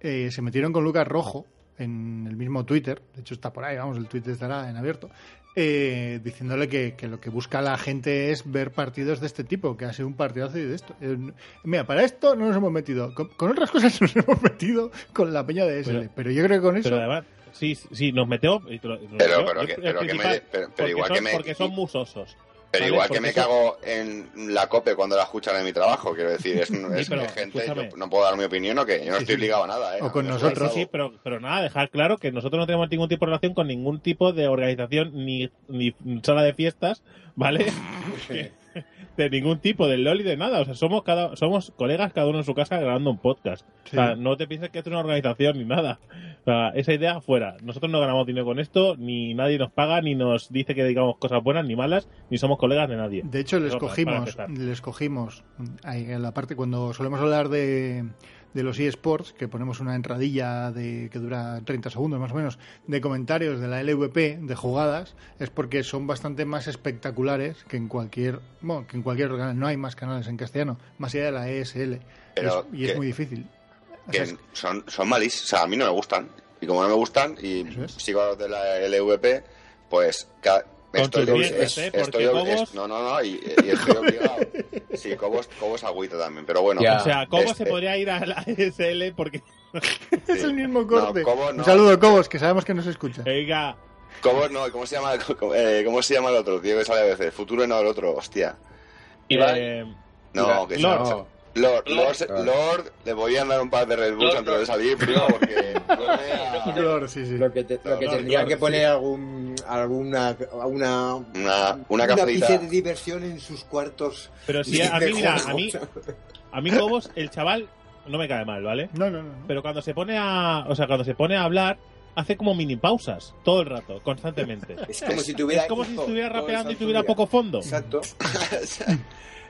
eh, se metieron con Lucas Rojo en el mismo Twitter, de hecho está por ahí, vamos, el Twitter estará en abierto, eh, diciéndole que, que lo que busca la gente es ver partidos de este tipo, que ha sido un partidazo y de esto. Eh, mira, para esto no nos hemos metido, con, con otras cosas nos hemos metido con la peña de ESL, pero, Pero- yo creo que con eso... Pero además, sí, sí, nos metemos. Pero- pero que- pero me- pero- igual son, que me- Porque son musosos. Pero igual que me eso- cago en la COPE cuando la escuchan en mi trabajo, quiero decir, es, es pero, gente, yo no puedo dar mi opinión o que yo no estoy ligado a nada, ¿eh? O con nosotros. Sí, pero, pero nada, dejar claro que nosotros no tenemos ningún tipo de relación con ningún tipo de organización ni, ni sala de fiestas, ¿vale? de ningún tipo, del LOL y de nada. O sea, somos cada somos colegas cada uno en su casa grabando un podcast. Sí. O sea, no te pienses que esto es una organización ni nada. O sea, esa idea fuera. Nosotros no ganamos dinero con esto, ni nadie nos paga, ni nos dice que digamos cosas buenas ni malas, ni somos colegas de nadie. De hecho, les para cogimos, les cogimos ahí en la parte cuando solemos hablar de, de los eSports, que ponemos una entradilla de que dura 30 segundos más o menos, de comentarios de la LVP, de jugadas, es porque son bastante más espectaculares que en cualquier, bueno, que en cualquier otro canal. No hay más canales en castellano, más allá de la ESL. Pero Es- y es muy difícil. O sea, son, son malísimos. O sea, a mí no me gustan. Y como no me gustan, y es. sigo de la LVP, pues estoy, dientes, ¿eh? estoy Cobos- es- No, no, no, y, y estoy obligado. Sí, Cobos, Cobos agüita también, pero bueno. Ya. O sea, ¿cómo Este- se podría ir a la SL? Porque, es el mismo corte. No, Cobos no. Un saludo, Cobos, que sabemos que nos escucha. venga, Cobos no, ¿cómo se llama, cómo, eh, ¿cómo se llama el otro, tío, que sale a veces? Futuro no, el otro, hostia. eh, No, que Lord. se- Lord, Lord, Lord. Lord, le voy a dar un par de Red Bulls Lord, antes de Lord. salir, primo, porque... Claro, sí, sí. Lo que, te- lo que tendría que sí. poner algún, alguna, una, Una, una cafeíta. de diversión en sus cuartos. Pero si de a mí, mira, a mí, a mí Cobos, el chaval, no me cae mal, ¿vale? No, no, no. Pero cuando se pone a, o sea, cuando se pone a hablar, hace como mini pausas todo el rato, constantemente. Es como si tuviera. es como si estuviera rapeando y tuviera día. poco fondo. Exacto.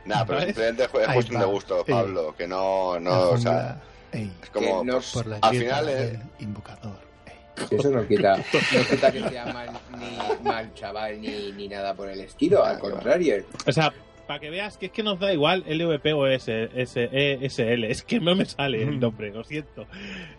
Nah, pero simplemente es cuestión de gusto. Pablo, que no, no, o sea, es como, Que no- por la al final, eh, del invocador. Eso no quita, no quita que sea mal, ni mal chaval ni, ni nada por el estilo. Al contrario. O sea, para que veas que es que nos da igual LVP o S, S, E, SL. Es que no me sale el nombre, lo siento.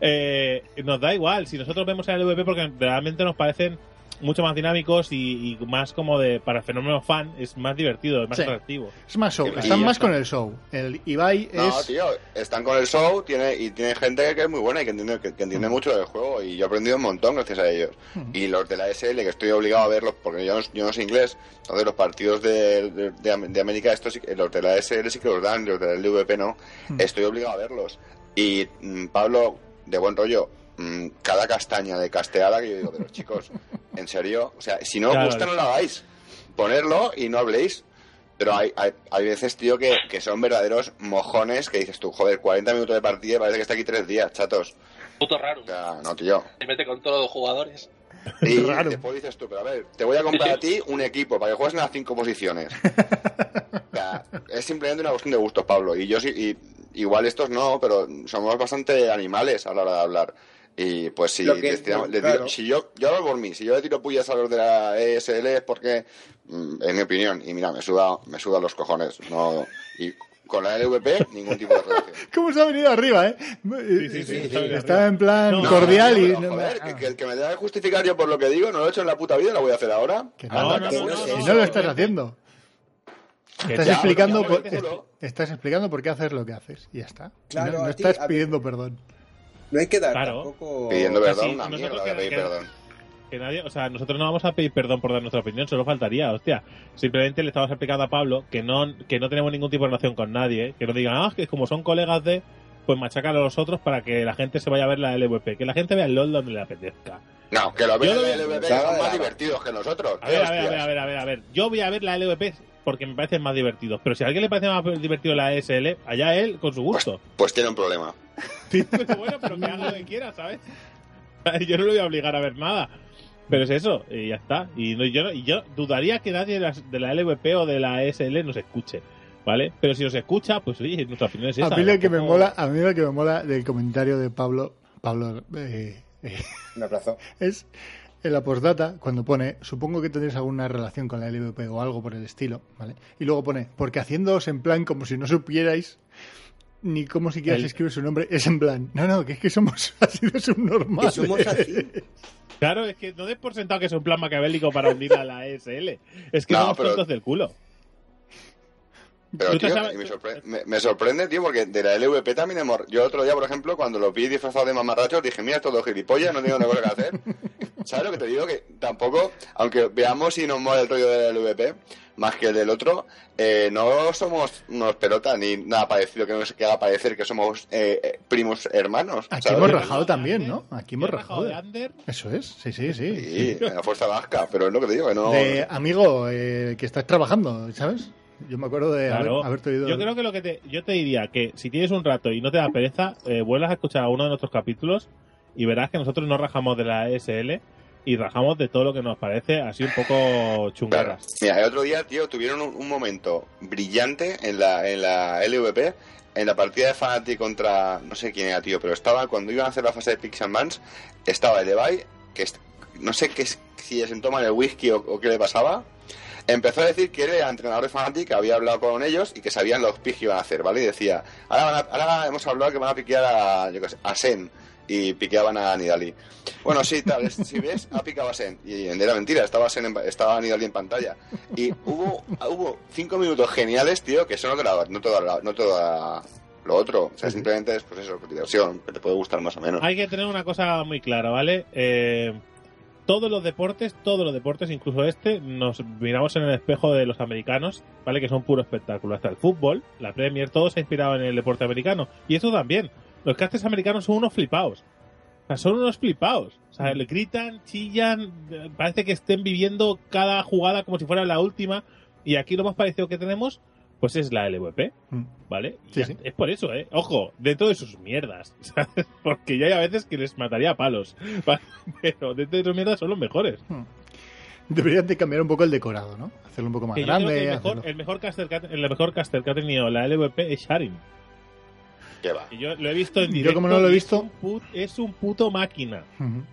Eh, nos da igual. Si nosotros vemos el LVP porque realmente nos parecen mucho más dinámicos y, y más como de para el fenómeno fan es más divertido, es más Sí. atractivo. Es más show, están más está. con el show. El Ibai no, es... tío, están con el show tiene, y tiene gente que es muy buena y que entiende, que, que entiende mucho del juego y yo he aprendido un montón gracias a ellos. Y los de la SL, que estoy obligado a verlos porque yo no, yo no sé inglés, entonces los partidos de, de, de Am- de América, estos sí que- los de la SL sí que los dan, los de la LVP no, estoy obligado a verlos. Y mm, Pablo, de buen rollo, mm, cada castaña de casteada que yo digo, pero chicos, en serio, o sea, si no os Claro. gusta no lo hagáis, ponerlo y no habléis. Pero hay, hay, hay veces, tío, que, que son verdaderos mojones que dices tú, joder, 40 minutos de partida y parece que está aquí tres días, chatos. Puto raro. O sea, no, tío. Se mete con todos los jugadores. Y Raro. después dices tú, pero a ver, te voy a comprar a ti un equipo para que juegues en las cinco posiciones. O sea, es simplemente una cuestión de gustos, Pablo. Y yo sí, y, igual estos no, pero somos bastante animales a la hora de hablar. Y pues si, que- les claro. tiro- si yo, yo hablo por mí, si yo le tiro pullas a los de la ESL es porque, mm, en mi opinión, y mira, me suda, me suda los cojones. No, y con la LVP, ningún tipo de relación. ¿Cómo se ha venido arriba, eh? sí, sí, sí, Está en plan No, cordial No, y... pero, joder, que, que el que me tenga que justificar yo por lo que digo, no lo he hecho en la puta vida, lo voy a hacer ahora. Que No, no, no, no, no, si no, no lo no, estás no, haciendo. Estás ya, explicando, por, estás explicando por qué haces lo que haces y ya está. Claro, no no estás pidiendo perdón. No hay que dar Claro. tampoco. Pidiendo perdón, una mierda que- de pedir que- perdón. Que nadie, o sea, nosotros no vamos a pedir perdón por dar nuestra opinión, solo faltaría, hostia. Simplemente le estamos explicando a Pablo que no, que no tenemos ningún tipo de relación con nadie, que no digan, ah, que como son colegas de, pues machacan a los otros para que la gente se vaya a ver la LVP, que la gente vea el LOL donde le apetezca. No, que lo vean el LVP, son más la- divertidos que nosotros. A ¿Qué ver, a ver, a ver, a ver, a ver, a ver. Yo voy a ver la LVP porque me parecen más divertidos, pero si a alguien le parece más divertido la ESL, allá él con su gusto. Pues tiene un problema. Pero bueno, pero que haga lo que quiera, ¿sabes? Yo no le voy a obligar a ver nada. Pero es eso, y ya está. Y no- yo, yo dudaría que nadie de, la LVP o de la ESL nos escuche, ¿vale? Pero si nos escucha, pues oye, nuestra opinión es esa. a mí lo que me mola, a mí lo que me mola del comentario de Pablo, Pablo eh, eh, Un abrazo. es en la postdata cuando pone, supongo que tendréis alguna relación con la LVP o algo por el estilo, ¿vale? Y luego pone, porque haciéndoos en plan como si no supierais ni cómo siquiera se El- escribe su nombre, es en plan, no, no, que es que somos así de subnormales. somos así. Claro, es que no des por sentado que es un plan maquiavélico para unir a la ESL. Es que No, somos pero- tontos del culo. Pero, ¿Tú te tío, sabes- me, sorpre- me- me sorprende, tío, porque de la LVP también hemos... Yo otro día, por ejemplo, cuando lo vi disfrazado de mamarracho, dije, mira, todo gilipollas, no tengo nada cosa que hacer. ¿Sabes lo que te digo? Que tampoco, aunque veamos si nos mola el rollo de la LVP, más que el del otro, eh, no somos unos pelotas ni nada parecido que nos que haga parecer que somos eh, eh, primos hermanos. Aquí ¿sabes? hemos rajado también, ¿no? Aquí hemos rajado. de Ander. Eso es, sí, sí, sí. Sí, en la fuerza vasca, pero es lo que te digo, que no... De amigo eh, que estás trabajando, ¿sabes? Yo me acuerdo de Claro. haber, haberte oído. Yo creo que lo que te, yo te diría que si tienes un rato y no te da pereza, eh, vuelvas a escuchar uno de nuestros capítulos y verás que nosotros no rajamos de la ESL, y rajamos de todo lo que nos parece así un poco Claro. chungaras. Mira, el otro día, tío, tuvieron un, momento brillante en la, en la LVP, en la partida de Fnatic contra, no sé quién era, tío, pero estaba, cuando iban a hacer la fase de Pix and Bans, estaba el Levi, que no sé qué, si le sentó mal el whisky o, o qué le pasaba, empezó a decir que él era entrenador de Fnatic, había hablado con ellos y que sabían los picks que iban a hacer, ¿vale? Y decía, ahora, van a- ahora hemos hablado que van a piquear a, yo a Sen, y piqueaban a Nidali. Bueno, sí, tal, es- si ves, ha picado a Sen. Y era mentira, estaba, Sen en- estaba Nidali en pantalla. Y hubo, hubo cinco minutos geniales, tío, que eso no te la- no toda la- no toda lo otro. O sea, simplemente es, pues eso, diversión, que te puede gustar más o menos. Hay que tener una cosa muy clara, ¿vale? Eh, todos los deportes, todos los deportes, incluso este, nos miramos en el espejo de los americanos, ¿vale? Que son puro espectáculo. Hasta el fútbol, la Premier, todo se ha inspirado en el deporte americano. Y esto también. Los castes americanos son unos flipados. O sea, son unos flipados. O sea, le gritan, chillan, parece que estén viviendo cada jugada como si fuera la última. Y aquí lo más parecido que tenemos, pues es la LVP. Mm. ¿Vale? Sí, sí. Es por eso, ¿eh? Ojo, dentro de sus mierdas, ¿sabes? Porque ya hay a veces que les mataría a palos. ¿vale? Pero dentro de sus mierdas son los mejores. Deberían de cambiar un poco el decorado, ¿no? Hacerlo un poco más Que grande. el mejor, hacerlo- el, mejor caster que ha, el mejor caster que ha tenido la LVP es Sharin. Que yo lo he visto en Yo directo. como no lo he y visto- Es un, put- es un puto máquina. Ujú.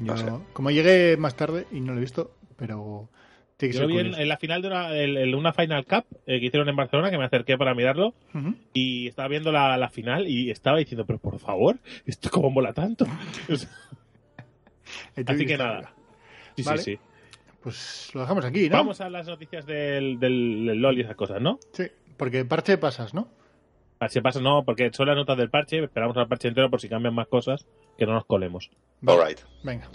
Yo, No sé. como llegué más tarde y no lo he visto, pero tiene que Yo lo ser vi en, la final de una, el- el- una Final Cup eh, que hicieron en Barcelona, que me acerqué para mirarlo, y estaba viendo la, la final y estaba diciendo, pero por favor, esto cómo mola tanto. Así que nada. Sí, Vale. sí, sí. Pues lo dejamos aquí, ¿no? Vamos a las noticias del, del, del LOL y esas cosas, ¿no? Sí, porque parche pasas, ¿no? Si pasa, no, porque son las notas del parche, esperamos al parche entero por si cambian más cosas, que no nos colemos. Vale. Alright. Venga.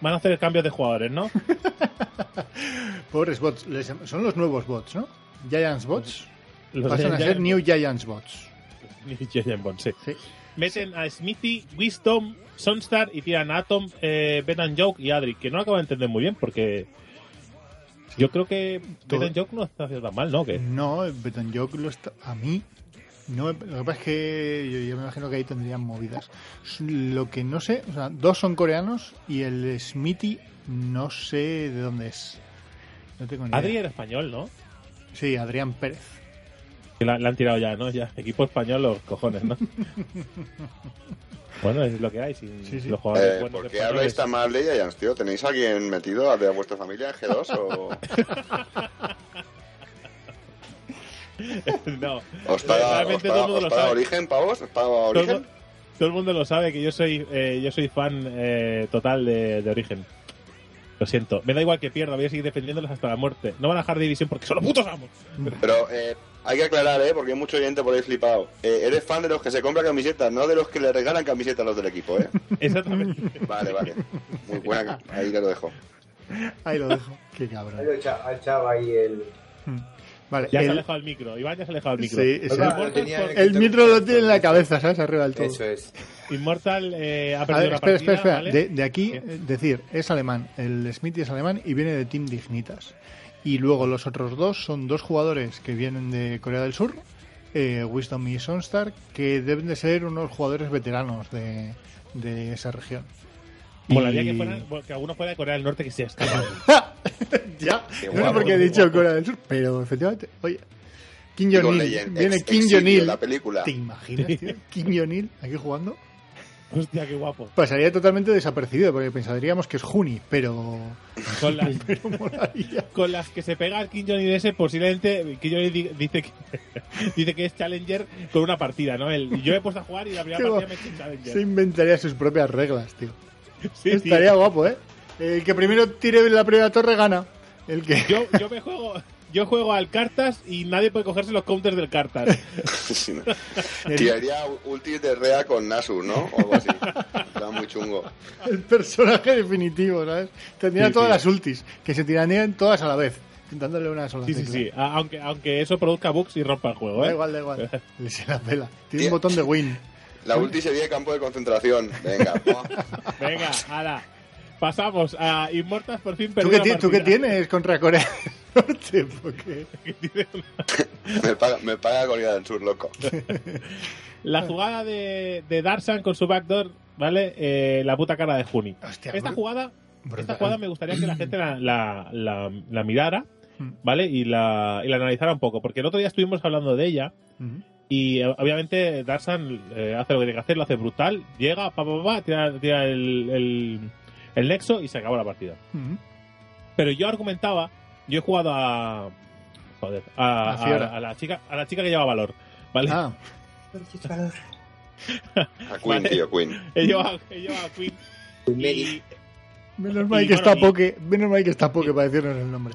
Van a hacer el cambio de jugadores, ¿no? Pobres bots. les- son los nuevos bots, ¿no? Giants bots. Los Pasan a ser New Giants bots. Giant Bots, sí. Sí. Meten a Smithy, Wisdom, Sunstar y tiran a Atom, eh, Ben and Joke y Adri, que no lo acabo de entender muy bien porque yo creo que Todo- Ben and Joke no está haciendo tan mal, ¿no? Que No, Beton Joke lo está. A mí. No, lo que pasa es que yo, yo me imagino que ahí tendrían movidas. Lo que no sé, o sea, dos son coreanos y el Smithy no sé de dónde es. No tengo ni Adri idea. era español, ¿no? Sí, Adrián Pérez. La, la han tirado ya, ¿no? Ya, equipo español, los cojones, ¿no? bueno, es lo que hay. Sin Sí, sí. los jugadores Eh, ¿Por qué españoles. habláis tan mal de Giants, tío? ¿Tenéis a alguien metido de vuestra familia en G2 o no. os paga, os Realmente paga- todo el mundo os lo paga sabe. origen, pavos? ¿Os paga Todo, el origen? todo el mundo lo sabe que yo soy eh, yo soy fan eh, total de, de Origen. Lo siento. Me da igual que pierda, voy a seguir defendiéndolos hasta la muerte. No van a dejar división porque son los putos amos. Pero eh, hay que aclarar, ¿eh? Porque hay mucho oyente por ahí flipado. Eh, eres fan de los que se compran camisetas, no de los que le regalan camisetas a los del equipo, ¿eh? Exactamente. Vale, vale. Muy buena. Ahí lo dejo. Ahí lo dejo. Qué cabrón. Ahí lo echa- ha echado ahí el. Vale, Ya se ha el, alejado el micro. Iván ya se ha alejado el micro. sí, por- en el micro lo tiene en la cabeza, ¿sabes? Arriba del todo. Eso es. Immortal eh, ha A perdido ver, la espera, partida, espera, espera. ¿vale? De, de aquí, ¿Qué? eh, decir, es alemán. El Smithy es alemán y viene de Team Dignitas. Y luego los otros dos son dos jugadores que vienen de Corea del Sur, eh, Wisdom y Sunstar, que deben de ser unos jugadores veteranos de, de esa región. Molaría Y- que, fueran, que alguno fuera de Corea del Norte que se escapado. ya, Qué no sé por qué he dicho guapo. Corea del Sur, pero efectivamente, oye, Kim Jong-il, viene ex- Kim Jong-il. La película. ¿Te imaginas, tío? Kim Jong-il aquí jugando. Hostia, qué guapo. Pasaría totalmente desapercibido porque pensaríamos que es Juni, pero, Con las, pero molaría. con las que se pega el King Johnny ese, posiblemente King Johnny di- dice que, dice que es Challenger con una partida, ¿no? El, yo he puesto a jugar y la primera partida me he hecho Challenger. Se inventaría sus propias reglas, tío. Sí, tío. Estaría guapo, ¿eh? El que primero tire la primera torre gana. El que... Yo, yo me juego, yo juego al cartas y nadie puede cogerse los counters del cartas. Sí, no. Tiraría ulti de Rea con Nasu, ¿no? O algo así. Está muy chungo. el personaje definitivo, ¿sabes? Tendría Sí, todas sí. las ultis, que se tirarían todas a la vez. dándole una sola Sí, sí, tecla. sí. A- Aunque, aunque eso produzca bugs y rompa el juego, Da ¿eh? igual, da igual. Le se la pela. Tiene un botón de win. La ulti sería campo de concentración. Venga. Venga, ahora. Pasamos a Immortals por fin ¿Tú perdió qué, tú qué tienes contra Corea del Norte? Porque... me paga, me paga Corea del Sur, loco. La jugada de, de Darsan con su backdoor, ¿vale? Eh, la puta cara de Juni. Hostia, Esta jugada, esta jugada me gustaría que la gente la, la, la- la mirara, Mm. ¿vale? Y la, y la analizara un poco. Porque el otro día estuvimos hablando de ella. Ujú. Y eh, obviamente Darsan eh, hace lo que tiene que hacer, lo hace brutal. Llega, pa, pa, pa, tira, tira el, el, el nexo y se acabó la partida. Pero yo argumentaba, yo he jugado a. Joder, a, A Fiora. a- a la chica, a la chica que lleva valor. ¿Vale? Ah, A Queen, Vale. tío, Queen. He llevado, he llevado a Queen. Y menos mal Y que bueno, está y- Poke, menos mal que está Poke para decirnos el nombre.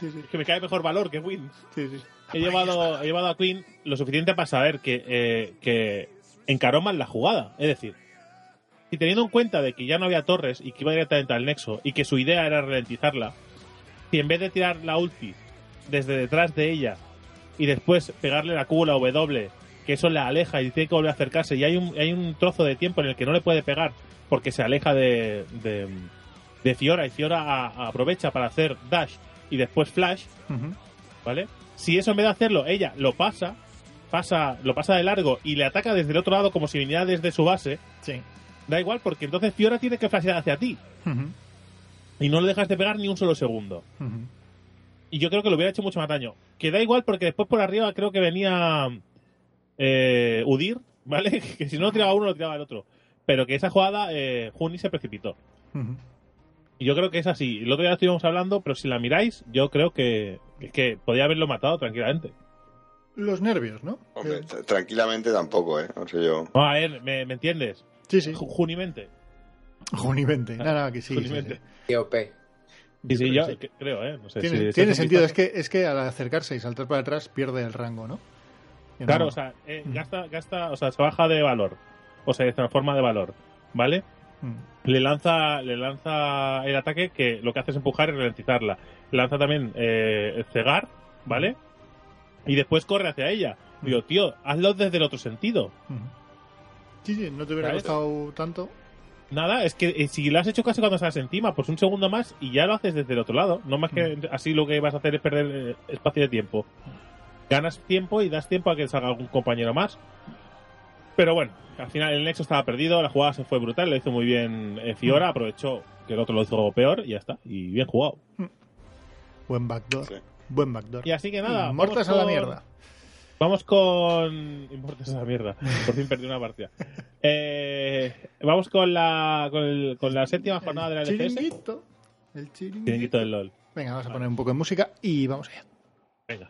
Sí, sí, es que me cae mejor valor que Queen. sí, sí. He llevado, he llevado a Queen lo suficiente para saber que, eh, que encaró mal la jugada. Es decir, y teniendo en cuenta de que ya no había torres y que iba directamente al nexo y que su idea era ralentizarla, si en vez de tirar la ulti desde detrás de ella y después pegarle la Q o la W, que eso la aleja y tiene que volver a acercarse, y hay un, hay un trozo de tiempo en el que no le puede pegar porque se aleja de, de, de Fiora y Fiora a- aprovecha para hacer dash y después flash. ¿vale? Si eso en vez de hacerlo, ella lo pasa, pasa, lo pasa de largo y le ataca desde el otro lado como si viniera desde su base, Sí. Da igual, porque entonces Fiora tiene que flashear hacia ti y no le dejas de pegar ni un solo segundo. Y yo creo que le hubiera hecho mucho más daño. Que da igual porque después por arriba creo que venía eh, Udir, ¿vale? que si no lo tiraba uno, lo tiraba el otro. Pero que esa jugada, eh, Juni se precipitó. Y yo creo que es así. El otro día estuvimos hablando, pero si la miráis, yo creo que, es que podía haberlo matado tranquilamente. Los nervios, ¿no? Hombre, tranquilamente tampoco, ¿eh? No sé yo. No, a ver, ¿me, me entiendes? Sí, sí. Ju- Junimente. Junimente. Nada, nada, que sí. Junimente. sí. Sí, sí, creo yo sí. creo, ¿eh? No sé, Tiene, si- sentido, es que, es que al acercarse y saltar para atrás pierde el rango, ¿no? Claro, o sea, eh, Mm. gasta, gasta, o sea, se baja de valor. O sea, se transforma de valor. ¿Vale? Mm. Le lanza, le lanza el ataque que lo que hace es empujar y ralentizarla. Le lanza también eh, cegar, ¿vale? Y después corre hacia ella. Digo, tío, hazlo desde el otro sentido. Sí, sí, no te hubiera ¿Sabes? costado tanto. Nada, es que eh, si lo has hecho casi cuando estás encima, pues un segundo más y ya lo haces desde el otro lado. No más que así lo que vas a hacer es perder eh, espacio de tiempo. Ganas tiempo y das tiempo a que salga algún compañero más. Pero bueno, al final el Nexo estaba perdido, la jugada se fue brutal, lo hizo muy bien eh, Fiora, aprovechó que el otro lo hizo peor y ya está. Y bien jugado. Buen backdoor. Sí. Buen backdoor. Y así que nada, Muertas vamos a la mierda. Vamos con. Importes esa mierda. Por fin perdí una partida. Eh, vamos con la, con, el- con la séptima jornada de la El LCS. chiringuito. El chiringuito. Chiringuito del LOL. Venga, vamos a poner un poco de música y vamos allá. Venga.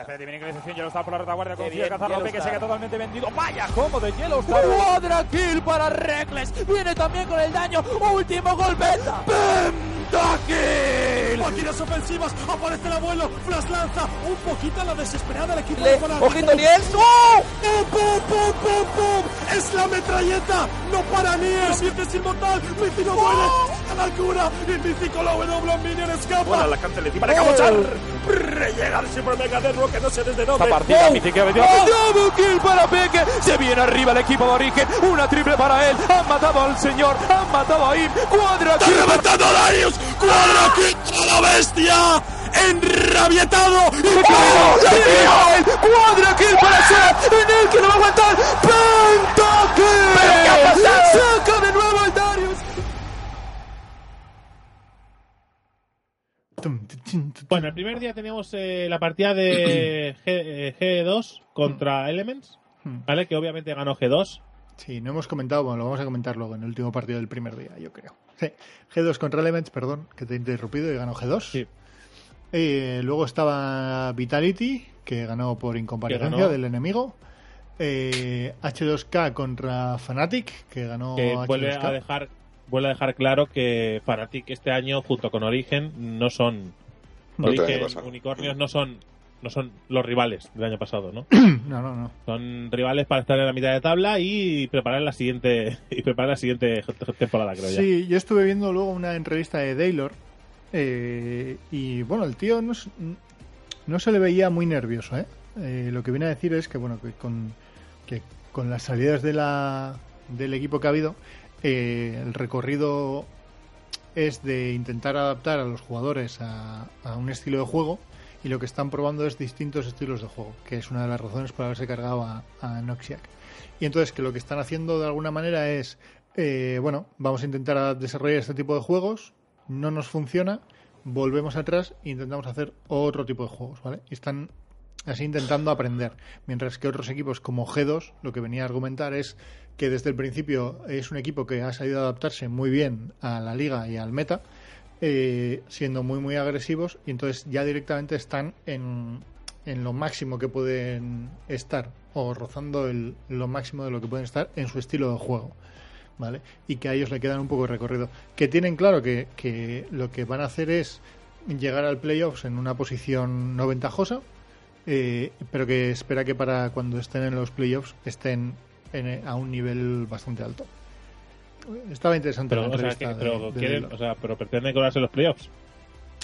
Hace de minimización, Yellowstar por la retaguardia, consigue cazar Lope que se queda totalmente vendido. Vaya combo de Yellowstar. Cuadra kill para Reckless. Viene también con el daño. Último golpe. Pentakill. Máquinas ofensivas, aparece el abuelo, Flash lanza un poquito a la desesperada el equipo Le- de. Ojito Niels. ¡Oh! ¡Pum, pum, pum, pum, pum! ¡Es la metralleta! ¡No para Niels! ¡Siempre es inmortal! ¡Mici no muere! ¡A la altura! ¡Y Mici con la W Minion escapa! Buena la cancel encima de Cabochar. ¡Rellegar siempre Mega Derro que no sé desde dónde! Esta partida, ¡Oh! Que ha metido Double kill para Peque. Se viene arriba el equipo de origen. Una triple para él. Han matado al señor. Han matado a Im. Cuadra ¡Está reventando Darius! ¡Cuadra kill a la bestia! ¡Enrabietado! ¡Y ¡Oh! ¡Cuadra kill para Seth! En el que no va a aguantar. ¡Pentakill! ¡Saca de nuevo Bueno, el primer día teníamos eh, la partida de G, eh, G2 contra Elements, Hmm. ¿vale? Que obviamente ganó G2. Sí, no hemos comentado, bueno, lo vamos a comentar luego en el último partido del primer día, yo creo. Sí, G2 contra Elements, perdón, que te he interrumpido y ganó G2. Sí. Eh, luego estaba Vitality, que ganó por incomparecencia ganó. del enemigo. Eh, H2K contra Fnatic, que ganó Que H2K. vuelve a dejar vuelve a dejar claro que Fnatic este año junto con Origen no son No Origen. Unicornios no son no son los rivales del año pasado, ¿no? No, no, no. Son rivales para estar en la mitad de tabla y preparar la siguiente y preparar la siguiente temporada, creo ya. Sí, yo estuve viendo luego una entrevista de Daylor Eh, y bueno, el tío no, no se le veía muy nervioso, ¿eh? Eh, lo que viene a decir es que, bueno, que con, que con las salidas de la, del equipo que ha habido, eh, el recorrido es de intentar adaptar a los jugadores a, un estilo de juego y lo que están probando es distintos estilos de juego, que es una de las razones por haberse cargado a, a Noxiac. Y entonces que lo que están haciendo de alguna manera es, eh, bueno, vamos a intentar desarrollar este tipo de juegos, no nos funciona, volvemos atrás e intentamos hacer otro tipo de juegos, ¿vale? Y están así intentando aprender. Mientras que otros equipos como G2 lo que venía a argumentar es que desde el principio es un equipo que ha sabido adaptarse muy bien a la liga y al meta, eh, siendo muy muy agresivos y entonces ya directamente están en, en lo máximo que pueden estar o rozando el, lo máximo de lo que pueden estar en su estilo de juego. ¿Vale? Y que a ellos le quedan un poco de recorrido. Que tienen claro que, que lo que van a hacer es llegar al playoffs en una posición no ventajosa, eh, pero que espera que para cuando estén en los playoffs estén en- a un nivel bastante alto. Estaba interesante Pero, la o sea, entrevista que- pero de- de quieren, Dilo. o sea, pero pretenden colarse los playoffs.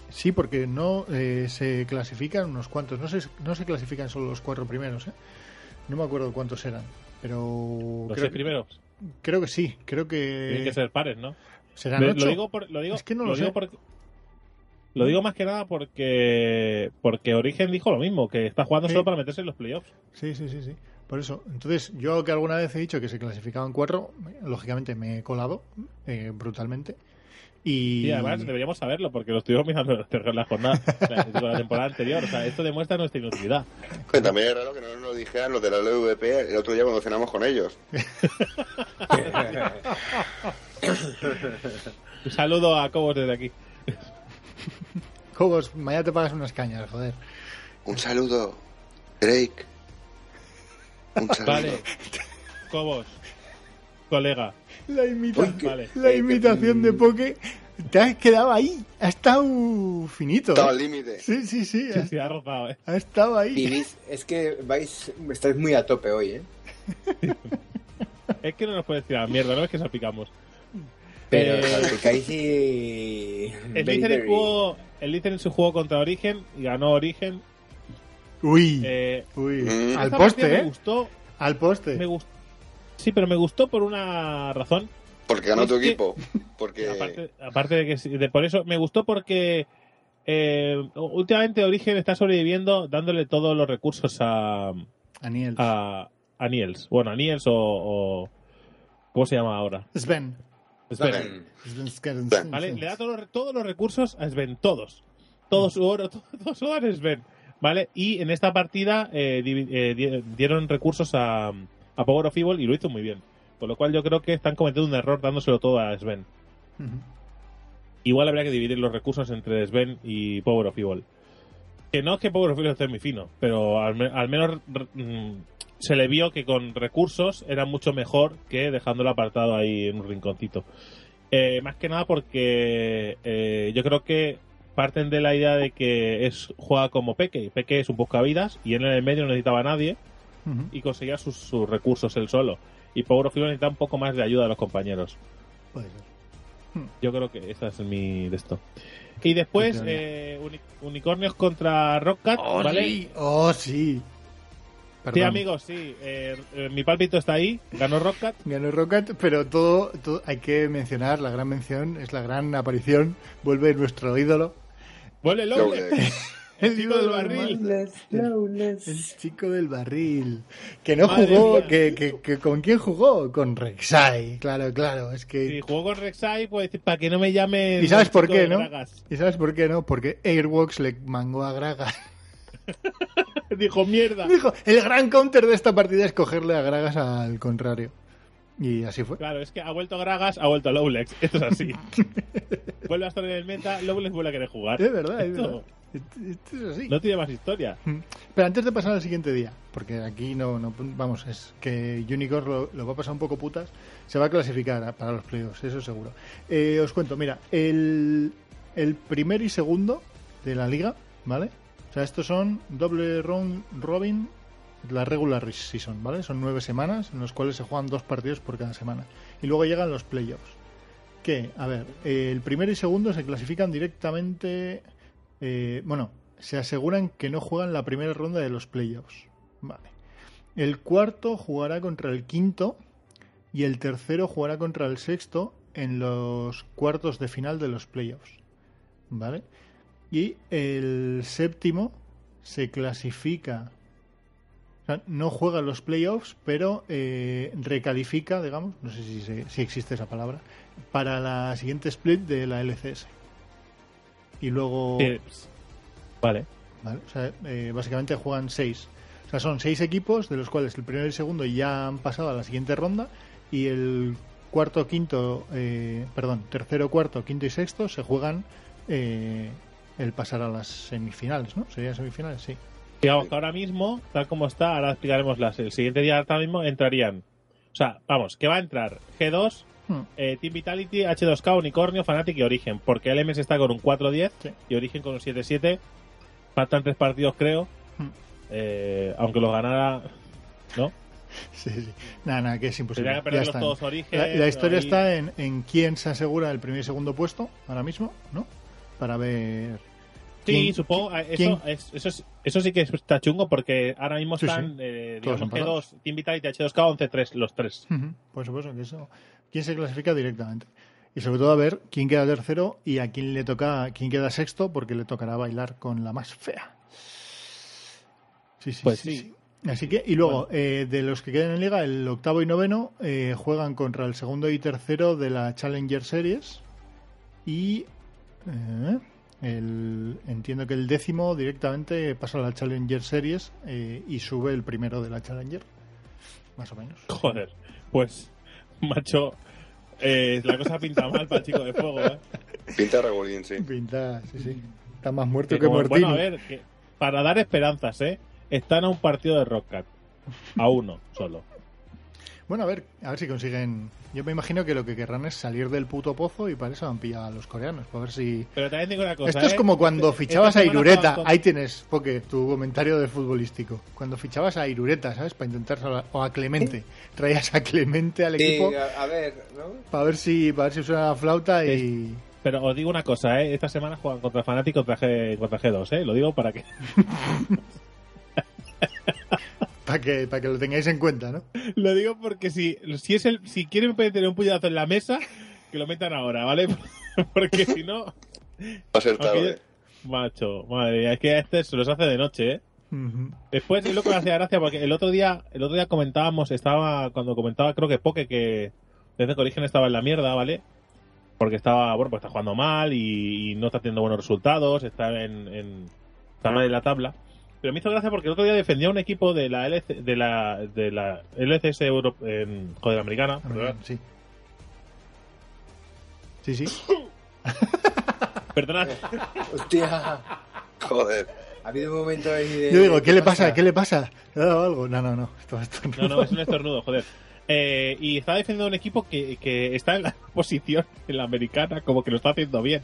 Sí, porque no eh, se clasifican unos cuantos. No se, no se clasifican solo los cuatro primeros. ¿eh? No me acuerdo cuántos eran. Pero Los creo, seis primeros. creo que sí. Creo que, Tienen que ser pares, ¿no? serán ocho. Lo digo, por- lo digo, Es que no lo sé. digo porque- lo digo más que nada porque porque Origen dijo lo mismo, que está jugando Sí. solo para meterse en los playoffs. Sí, sí, sí, sí. Por eso. Entonces, yo que alguna vez he dicho que se clasificaban cuatro, lógicamente me he colado eh, brutalmente. Y, Y además deberíamos saberlo porque lo estuvimos mirando en la jornada, o sea, digo, la temporada anterior. O sea, esto demuestra nuestra inutilidad. Que también es raro que no nos lo dijeran los de la LVP el otro día cuando cenamos con ellos. Un saludo a Cobos desde aquí. Cobos, mañana te pagas unas cañas, joder. Un saludo, Drake. Un saludo. Vale. Cobos, colega. La, imita- Vale. la imitación de Poke te has quedado ahí. Ha estado finito. Estaba ¿eh? al límite. Sí, sí, sí. Ha, sí, ha rozado, ¿eh? ha estado ahí. Vivís, es que vais, estáis muy a tope hoy, ¿eh? Es que no nos puedes tirar mierda, no es que salpicamos. Pero Eh. El Licen, Bakery. jugó, el Licen en su juego contra Origen y ganó Origen. Uy, Eh, uy. Mm. Al poste, Me ¿eh? gustó, Al poste. me gustó. Sí, pero me gustó por una razón. Porque ganó Es tu que- equipo. Porque Aparte, aparte de que sí, de, por eso me gustó porque eh, últimamente Origen está sobreviviendo dándole todos los recursos a, Aniel. a, a Niels. Bueno, a Niels o, o- ¿Cómo se llama ahora? Sven. Sven. Sven. Sven Sven- Sven. ¿Vale? Le da todos los, todos los recursos a Sven, todos. Todo su oro, todo, todo su oro a Sven. ¿Vale? Y en esta partida eh, eh, di- dieron recursos a, a Power of Evil y lo hizo muy bien. Por lo cual yo creo que están cometiendo un error dándoselo todo a Sven. Igual habría que dividir los recursos entre Sven y Power of Evil. Que no es que Power of Evil esté muy fino, pero al, me- al menos mm, se le vio que con recursos era mucho mejor que dejándolo apartado ahí en un rinconcito. Eh, más que nada porque eh, yo creo que parten de la idea de que es juega como Peque. Peque es un buscavidas y él en el medio no necesitaba a nadie y conseguía sus, sus recursos él solo. Y Power of necesita un poco más de ayuda de los compañeros. Puede ser. Yo creo que esa es mi de esto. Y después, eh, uni- Unicornios contra Rockcat, Oh, ¿vale? sí. Oh, sí. Sí, amigos, sí. eh, eh, mi pálpito está ahí. Ganó Rockcat. Ganó Rocket, pero todo, todo hay que mencionar, la gran mención, es la gran aparición, vuelve nuestro ídolo, Vuelve Lowle. Lowlex. El chico del barril. el chico del barril, que no Madre jugó, que, que, que con quién jugó, con Rek'Sai, claro, claro, es que... Si jugó con Rek'Sai, pues decir, para que no me llamen. ¿Y sabes por qué, no? Gragas. ¿Y sabes por qué no? Porque Airwalks le mangó a Gragas. Dijo, mierda. Dijo, el gran counter de esta partida es cogerle a Gragas al contrario. Y así fue. Claro, es que ha vuelto Gragas, ha vuelto Lowlex. Esto es así. vuelve a estar en el meta, Lowlex vuelve a querer jugar. Es verdad, es Esto verdad. Esto, es así. No tiene más historia. Pero antes de pasar al siguiente día, porque aquí no, no vamos, es que Unicorn lo, lo va a pasar un poco putas, se va a clasificar para los playoffs, eso seguro. Eh, os cuento, mira, el, el primer y segundo de la liga, ¿vale? O sea, estos son doble round robin, la regular season, ¿vale? Son nueve semanas en los cuales se juegan dos partidos por cada semana. Y luego llegan los playoffs. que, a ver, eh, el primero y segundo se clasifican directamente. eh, bueno, se aseguran que no juegan la primera ronda de los playoffs. Vale. El cuarto jugará contra el quinto y el tercero jugará contra el sexto en los cuartos de final de los playoffs. ¿Vale? Y el séptimo se clasifica. o sea, no juega los playoffs, pero eh, recalifica, digamos, no sé si, se- si existe esa palabra, para la siguiente split de la LCS. Y luego. Sí, Vale. ¿vale? O sea, eh, básicamente juegan seis. O sea, son seis equipos, de los cuales el primero y el segundo ya han pasado a la siguiente ronda, y el cuarto, quinto, eh, perdón, tercero, cuarto, quinto y sexto se juegan eh, el pasar a las semifinales, ¿no? ¿Serían semifinales? Sí. Digamos que ahora mismo, tal como está, ahora explicaremos las. El siguiente día, ahora mismo, entrarían. O sea, vamos, que va a entrar G2, Hmm. eh, Team Vitality, H2K, Unicornio, Fnatic y Origen. Porque LMS está con un 4-10 Sí. y Origen con un 7-7. Faltan tres partidos, creo. Hmm. Eh, aunque los ganara. ¿No? Sí, sí. Nada, nada, que es imposible. Que Ya todos Origen. La, la historia ahí. está en, en quién se asegura el primer y segundo puesto ahora mismo, ¿no? Para ver. Sí, quién- supongo. eh, quién- Eso, es- eso, es- eso sí que está chungo porque ahora mismo Sí, están, sí. eh, Todos digamos, empatados. G2, Team Vitality, H2K, 11-3, los tres. Por supuesto que eso. ¿Quién se clasifica directamente? Y sobre todo a ver quién queda tercero y a quién le toca, quién queda sexto, porque le tocará bailar con la más fea. Sí, sí, Pues sí, sí. sí. Así que, y luego, eh, de los que quedan en liga, el octavo y noveno eh, juegan contra el segundo y tercero de la Challenger Series. Y eh, el, entiendo que el décimo directamente pasa a la Challenger Series eh, y sube el primero de la Challenger. Más o menos. Joder, pues, macho, eh, la cosa pinta mal para el chico de fuego, ¿eh? Pinta regulín, sí. Pinta, sí, sí. Está más muerto Que que bueno, a ver, que para dar esperanzas, ¿eh? Están a un partido de Rockcat. A uno solo. Bueno, a ver, a ver si consiguen. Yo me imagino que lo que querrán es salir del puto pozo y para eso han pillado a los coreanos. Para ver si. Pero también digo una cosa. Esto es ¿eh? como cuando Este- fichabas a Irureta. con- Ahí tienes, porque tu comentario del futbolístico. Cuando fichabas a Irureta, ¿sabes? Para intentar salvar. O a Clemente. Traías a Clemente al Sí, equipo a, a ver, ¿no? para ver si para ver si suena la flauta y. Pero os digo una cosa, ¿eh? Esta semana juegan contra Fnatic contra, G, contra G2, ¿eh? Lo digo para que... Para que, para que lo tengáis en cuenta, ¿no? Lo digo porque si, si, es el, si quieren meter un puñetazo en la mesa, que lo metan ahora, ¿vale? Porque si no... Va a ser aunque- tarde. Macho, madre mía, es que a este se los hace de noche, ¿eh? Después es lo que me hacía gracia porque el otro día, el otro día comentábamos, estaba, cuando comentaba creo que Poke que desde que Origen estaba en la mierda, ¿vale? Porque estaba, bueno, pues está jugando mal y, y no está teniendo buenos resultados, está en, en- está mal en la tabla. Pero me hizo gracia porque el otro día defendía a un equipo de la LC, de la, de la LCS Euro, en, joder, americana, perdona. Sí. Sí, sí. Perdonad. Hostia, Joder. ha habido un momento ahí de... Yo digo, ¿qué le pasa? ¿Qué le pasa? ¿Le ha dado algo? No, no, no. Esto a estar- No, no, es un estornudo, joder. Eh, y estaba defendiendo un equipo que, que está en la posición en la americana, como que lo está haciendo bien.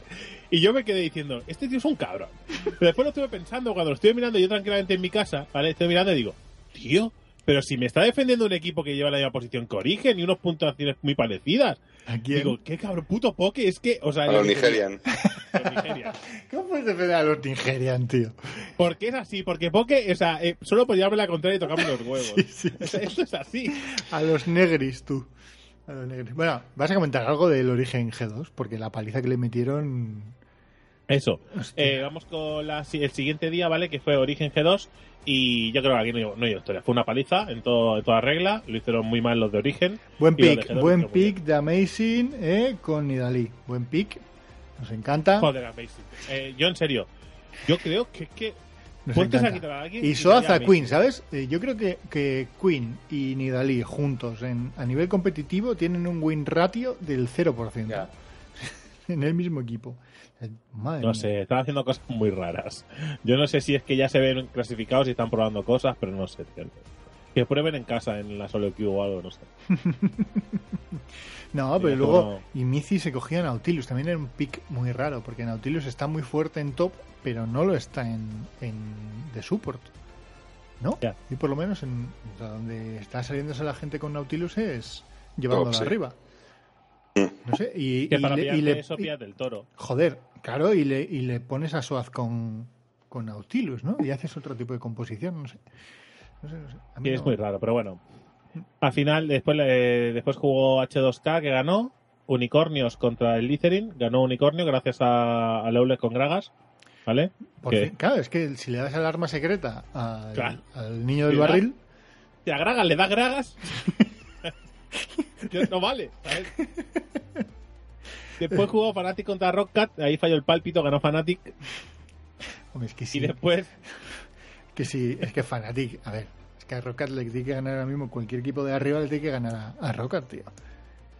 Y yo me quedé diciendo, este tío es un cabrón. Pero después lo estuve pensando, cuando lo estuve mirando yo tranquilamente en mi casa, ¿vale? Estoy mirando y digo, tío, pero si me está defendiendo un equipo que lleva la misma posición que Origen y unas puntuaciones muy parecidas. ¿A quién? Digo, qué cabrón, puto poke, es que, o sea, A los Nigerian. los Nigerian. ¿Cómo puedes defender a los Nigerian, tío? Porque es así, porque poke, o sea, eh, solo por llevarme la contraria y tocarme los huevos. Sí, sí, O sea, Esto es así. A los negris, tú. A los negris. Bueno, vas a comentar algo del origen G2, porque la paliza que le metieron. Eso. Eh, vamos con la el siguiente día, ¿vale? Que fue Origen G2. Y yo creo que aquí no, no hay historia. Fue una paliza en, todo, en toda regla. Lo hicieron muy mal los de Origen. Buen pick, de G2 buen pick de Amazing eh, con Nidalí. Buen pick. Nos encanta. Joder, amazing. Eh, yo, en serio, yo creo que es que. A alguien Y y Soaz sería a Queen. ¿sabes? Eh, yo creo que, que Queen y Nidalí juntos en, a nivel competitivo tienen un win ratio del 0% Ya. En el mismo equipo. Madre No mía. sé, están haciendo cosas muy raras. Yo no sé si es que ya se ven clasificados y están probando cosas, pero no sé. tío. Que prueben en casa, en la solo queue o algo, no sé. No, pero luego como- y Mizi se cogía a Nautilus. También era un pick muy raro, porque Nautilus está muy fuerte en top, pero no lo está en, en de support. ¿No? Ya. Y por lo menos en o sea, donde está saliéndose la gente con Nautilus es llevándolo Top, sí. arriba. No sé, y, Que y para le- y le- eso, y- píllate el toro. Joder, claro, y le, y le pones a Soaz con, con Nautilus, ¿no? Y haces otro tipo de composición, no sé. No sé, no sé. A mí Y es no- muy raro, pero bueno. Al final, después, le- después jugó H2K, que ganó. Unicornios contra el Litherin. Ganó Unicornio gracias a, a con Gragas. ¿Vale? Por que- fin, claro, es que si le das el arma secreta al, Claro. al niño del barril, Si a Gragas le da Gragas. no vale. ¿sabes? Después jugó Fnatic contra Rockcat. Ahí falló el pálpito, ganó Fnatic. hombre, es que Y sí, después. que sí, es que Fnatic, a ver, es que a Rocket le tiene que ganar ahora mismo cualquier equipo de arriba le tiene que ganar a, a Rocket, tío.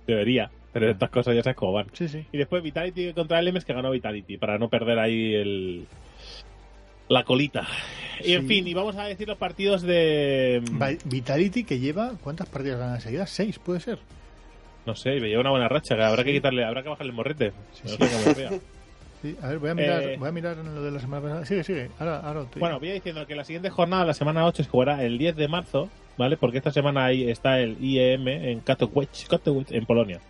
Debería. Pero estas cosas ya sabes cómo van. Sí, sí. Y después Vitality contra LMS que ganó Vitality, para no perder ahí el la colita. Y en Sí. fin, y vamos a decir los partidos de... Vi- Vitality que lleva, ¿cuántas partidas ganadas seguidas? Seis, puede ser. No sé, me lleva una buena racha, que habrá que quitarle, habrá que bajarle el morrete. No cómo sea. Sí, a ver, voy a mirar, Eh, voy a mirar lo de la semana pasada. Sigue, sigue. Ahora, ahora te- Bueno, voy diciendo que la siguiente jornada, la semana 8, se jugará el 10 de marzo, ¿vale? Porque esta semana ahí está el IEM en Katowice, Katowice en Polonia.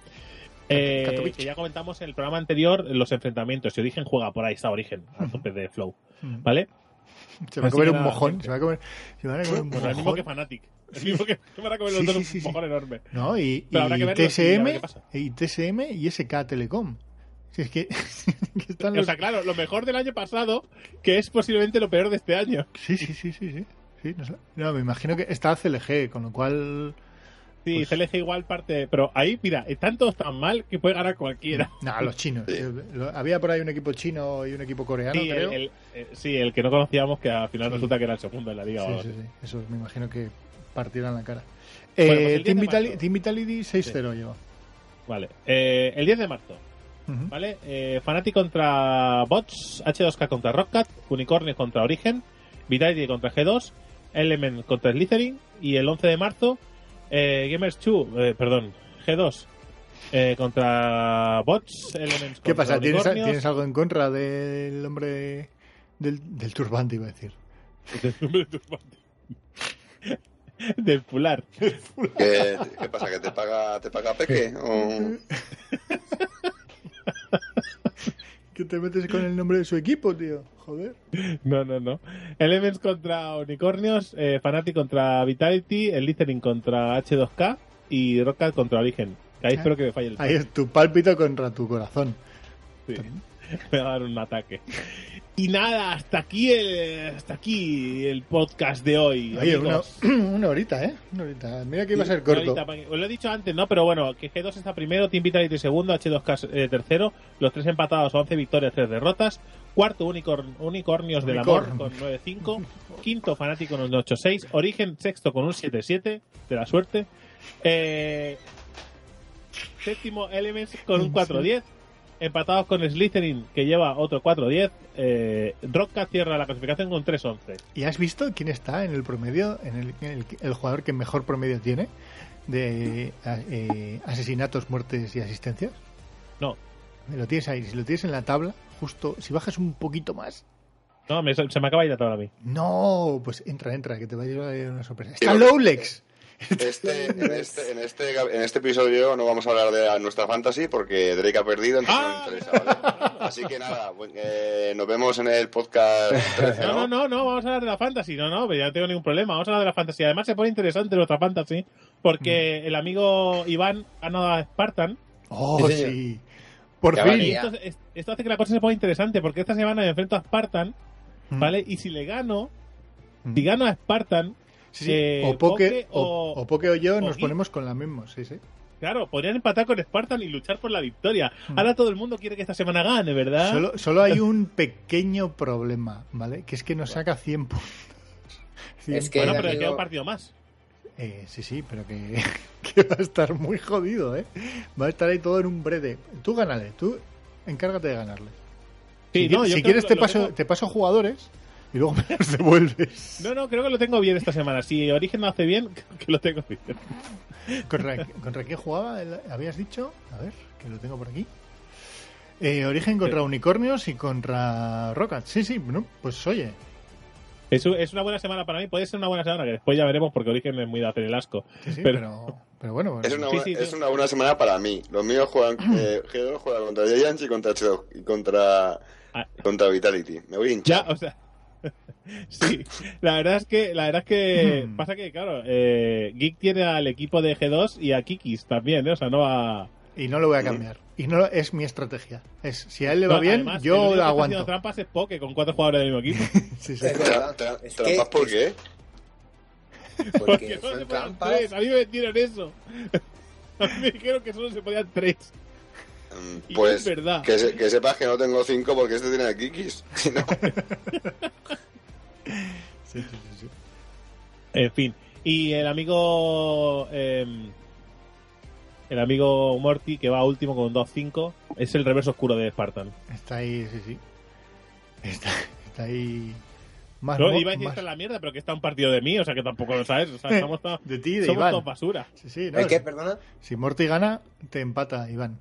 Eh, que ya comentamos en el programa anterior los enfrentamientos. Y Origen juega por ahí, está Origen, a tope de flow, ¿vale? se va a comer un mojón. Se va a comer, se van a comer un Bueno, el mismo mojón. que Fnatic. El mismo que se van a comer Sí, los dos sí, un mojón enorme. No, y, TSM, qué pasa. y TSM y SK Telecom. Si es que, que están O los... sea, claro, lo mejor del año pasado, que es posiblemente lo peor de este año. Sí, sí, sí, sí, sí. Sí, no, sé. No, me imagino que está CLG, con lo cual... Sí, Pues- CLG igual parte. Pero ahí, mira, están todos tan mal que puede ganar cualquiera. No, los chinos. Había por ahí un equipo chino y un equipo coreano, Sí, el, creo. el- eh, sí, el que no conocíamos, que al final Sí. resulta que era el segundo en la liga. o Sí, sí, sí. Eso me imagino que partirán la cara. Bueno, Eh, pues el 10 Team, Vitali- Vitality 6-0 lleva. Vale. Eh, el 10 de marzo. ¿vale? Eh, Fnatic contra Bots, H2K contra Rockcat, Unicornio contra Origen, Vitality contra G2, Element contra Slytherin y el 11 de marzo, eh, Gamers 2, eh, perdón, G2 eh, contra Bots, Elements ¿Qué pasa? ¿Tienes, Unicornios. ¿Tienes algo en contra del hombre del, del turbante, iba a decir? Del pular. ¿Qué, qué pasa? ¿Que te paga, te paga Peque? ¿O- ¿Qué te metes con el nombre de su equipo, tío? Joder. No, no, no. Elements contra Unicornios, eh, Fnatic contra Vitality, el Listening contra H2K y Rockcat contra Origen. Que ahí Ah. espero que me falle el Ahí es tu pálpito contra tu corazón. Sí. Me va a dar un ataque. Y nada, hasta aquí el, hasta aquí el podcast de hoy. Oye, una, una horita, ¿eh? Una horita. Mira que iba a ser corto. Ahorita, pa- Os lo he dicho antes, ¿no? Pero bueno, que G2 está primero, Team Vitality segundo, H2K eh, tercero, los tres empatados, 11 victorias, 3 derrotas. Cuarto, Unicorn- Unicornios del Amor con 9-5. Quinto, Fanático con un 8-6. Origen sexto con un 7-7, de la suerte. Eh, séptimo, Elements con un 4-10. Empatados con Slytherin, que lleva otro 4-10. Eh, Rockcat cierra la clasificación con 3-11. ¿Y has visto quién está en el promedio, en el, en el, el jugador que mejor promedio tiene de eh, asesinatos, muertes y asistencias? No, Lo tienes ahí. Si lo tienes en la tabla, justo, si bajas un poquito más. no me- se me acaba de ir la tabla a mí. No, pues entra, entra, que te va a llevar una sorpresa. Está Lowlex. Este, en, este, en, este, en este episodio no vamos a hablar de nuestra fantasy porque Drake ha perdido, entonces Ah. no me interesa, ¿vale? Así que nada, eh, nos vemos en el podcast 13, No, ¿no? no, no, no, vamos a hablar de la fantasy. No, no, ya no tengo ningún problema. Vamos a hablar de la fantasy. Además, se pone interesante nuestra fantasy porque el amigo Iván ha ganado a Spartan. Oh, Sí. Por fin. esto hace que la cosa se ponga interesante porque esta semana me enfrento a Spartan, Mm. ¿vale? Y si le gano, Mm. si gano a Spartan, Sí, sí. eh, o, Poke, Poke o, o- o Poke o yo o nos ponemos con la misma, sí, sí. claro, podrían empatar con Spartan y luchar por la victoria. Mm. Ahora todo el mundo quiere que esta semana gane, ¿verdad? Solo, solo hay un pequeño problema, ¿vale? Que es que nos saca 100 puntos. 100 Es que- bueno, pero amigo- queda un partido más. Eh, sí, sí, pero que, que va a estar muy jodido, ¿eh? Va a estar ahí todo en un brete. Tú gánale, tú encárgate de ganarle. Sí, si no, si quieres te lo- paso, te paso jugadores y luego me los devuelves. No, no, creo que lo tengo bien esta semana. Si Origen lo hace bien, que lo tengo bien. ¿Contra, ¿Contra quién jugaba? ¿Habías dicho? A ver, que lo tengo por aquí. Eh, origen contra Unicornios y contra Rocket. Sí, sí, bueno, pues oye. Es, es una buena semana para mí, puede ser una buena semana, que después ya veremos porque Origen es muy de hacer el asco. Sí, sí, Pero- pero, pero bueno, bueno. Es una, Sí, buena, sí, es sí. una buena semana para mí. Los míos juegan. Eh, G2 juega contra Giants y contra H2 y contra, Ah. contra Vitality. Me voy a Ya, hinchar. o sea. sí, la verdad es que, la verdad es que Hmm. pasa que, claro, eh, Geek tiene al equipo de G2 y a Kikis también, ¿eh? o sea, no a. Y no lo voy a cambiar. Y no es mi estrategia. Es si a él le va No, bien, además, yo lo está aguanto. haciendo trampas es Poke con cuatro jugadores del mismo equipo. Sí, sí. ¿Trampas por qué? Porque Porque solo se trampas. tres. A mí me vendieron eso. A mí me dijeron que solo se podían tres. Mm, Pues es verdad. Que, se- que sepas que no tengo cinco porque este tiene Kikis. Si no, Sí, sí, sí, sí. En fin. Y el amigo. eh, el amigo Morty, que va último con 2-5, es el reverso oscuro de Spartan. Está ahí, sí, sí. Está, está ahí. Más, No, iba a decir más está en la mierda, pero que está un partido de mí, o sea que tampoco lo sabes. O sea, estamos de ti de somos Iván. todos basura. Sí, sí, no, ¿El qué, perdona? Si Morty gana, te empata, Iván.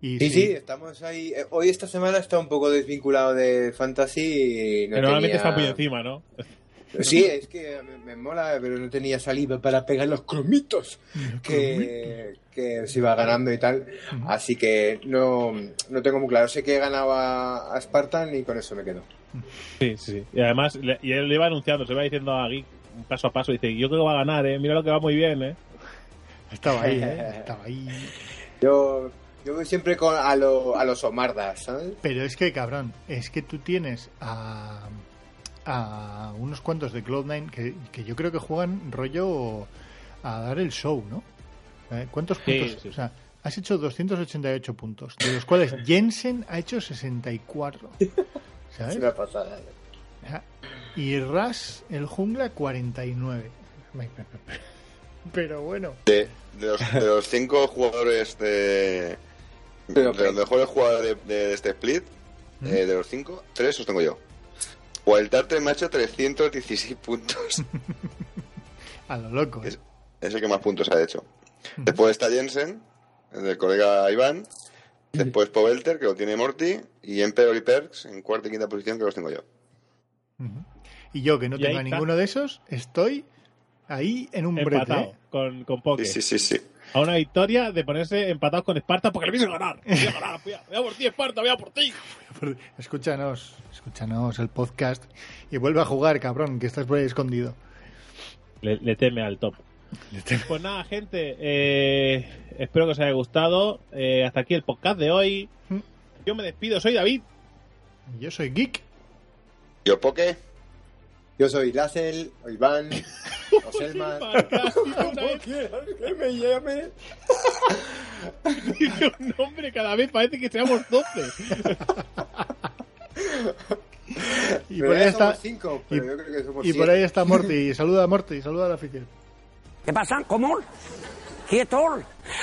Y Sí, si- sí, estamos ahí. Eh, Hoy esta semana está un poco desvinculado de Fantasy y no normalmente tenía- está muy encima, ¿no? Sí, es que me, me mola, pero no tenía saliva para pegar los cromitos que, que se iba ganando y tal. Así que no, no tengo muy claro. Sé que he ganado a, Spartan y con eso me quedo. Sí, sí. sí. Y además, le- y él le iba anunciando, se iba diciendo a Geek paso a paso, dice, yo creo que va a ganar, ¿eh? Mira lo que va muy bien, ¿eh? Estaba ahí, ¿eh? Estaba ahí. Yo, yo voy siempre con, a, lo- a los Omardas, ¿sabes? Pero es que, cabrón, es que tú tienes a, a unos cuantos de Cloud9 que, que yo creo que juegan rollo a dar el show, ¿no? Eh, ¿Cuántos Sí, puntos? sí. O sea, has hecho 288 puntos, de los cuales Jensen ha hecho 64. ¿Sabes? Es una pasada. Ajá. Y Ras, el jungla, 49. Pero bueno. de, de los, de los cinco jugadores de. De Pero, los mejores jugadores de, de este split, ¿Mm? eh, de los cinco, tres los tengo yo. Wild Tartar me ha hecho 316 puntos. A lo loco. ¿eh? Es, es el que más puntos ha hecho. Después está Jensen, el del colega Iván. Después Pobelter, que lo tiene Morty. Y Emperor y Perks en cuarta y quinta posición, que los tengo yo. Y yo, que no tengo ninguno de esos, estoy ahí en un brete. Empatado ¿eh? con, con Poke. Sí, sí, sí, sí. A una victoria de ponerse empatados con Esparta porque le quise ganar. Voy a ganar, voy a, voy a por ti, Esparta, voy a por ti. Escúchanos, escúchanos el podcast y vuelve a jugar, cabrón, que estás por ahí escondido. Le, le teme al top. Pues nada, gente, eh, espero que os haya gustado. Eh, hasta aquí el podcast de hoy. Yo me despido, soy David. Yo soy geek. Yo, Poke. Yo soy Lassel, o Iván, o Selman. Que me llame. Un nombre cada vez parece que seamos 12. Y Pero por ahí está, somos cinco, pero y- yo creo que somos y por ahí está Morty. Saluda a Morty, saluda a la afición. ¿Qué pasa? ¿Cómo? ¿Quieto?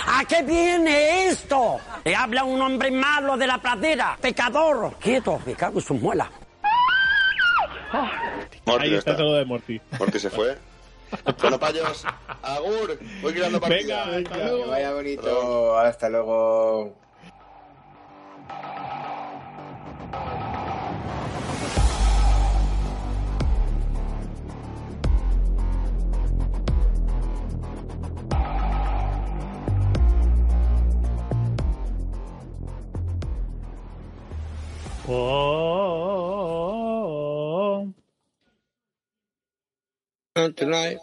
¿A qué viene esto? Le habla un hombre malo de la pradera, pecador. Quieto, me cago en sus muelas. Morty Ahí está está. saludo de Morty. Morty se fue. Bueno, payos. Agur. Voy creando partida. Venga, hasta Que luego. vaya bonito. Hasta luego. Oh. not tonight.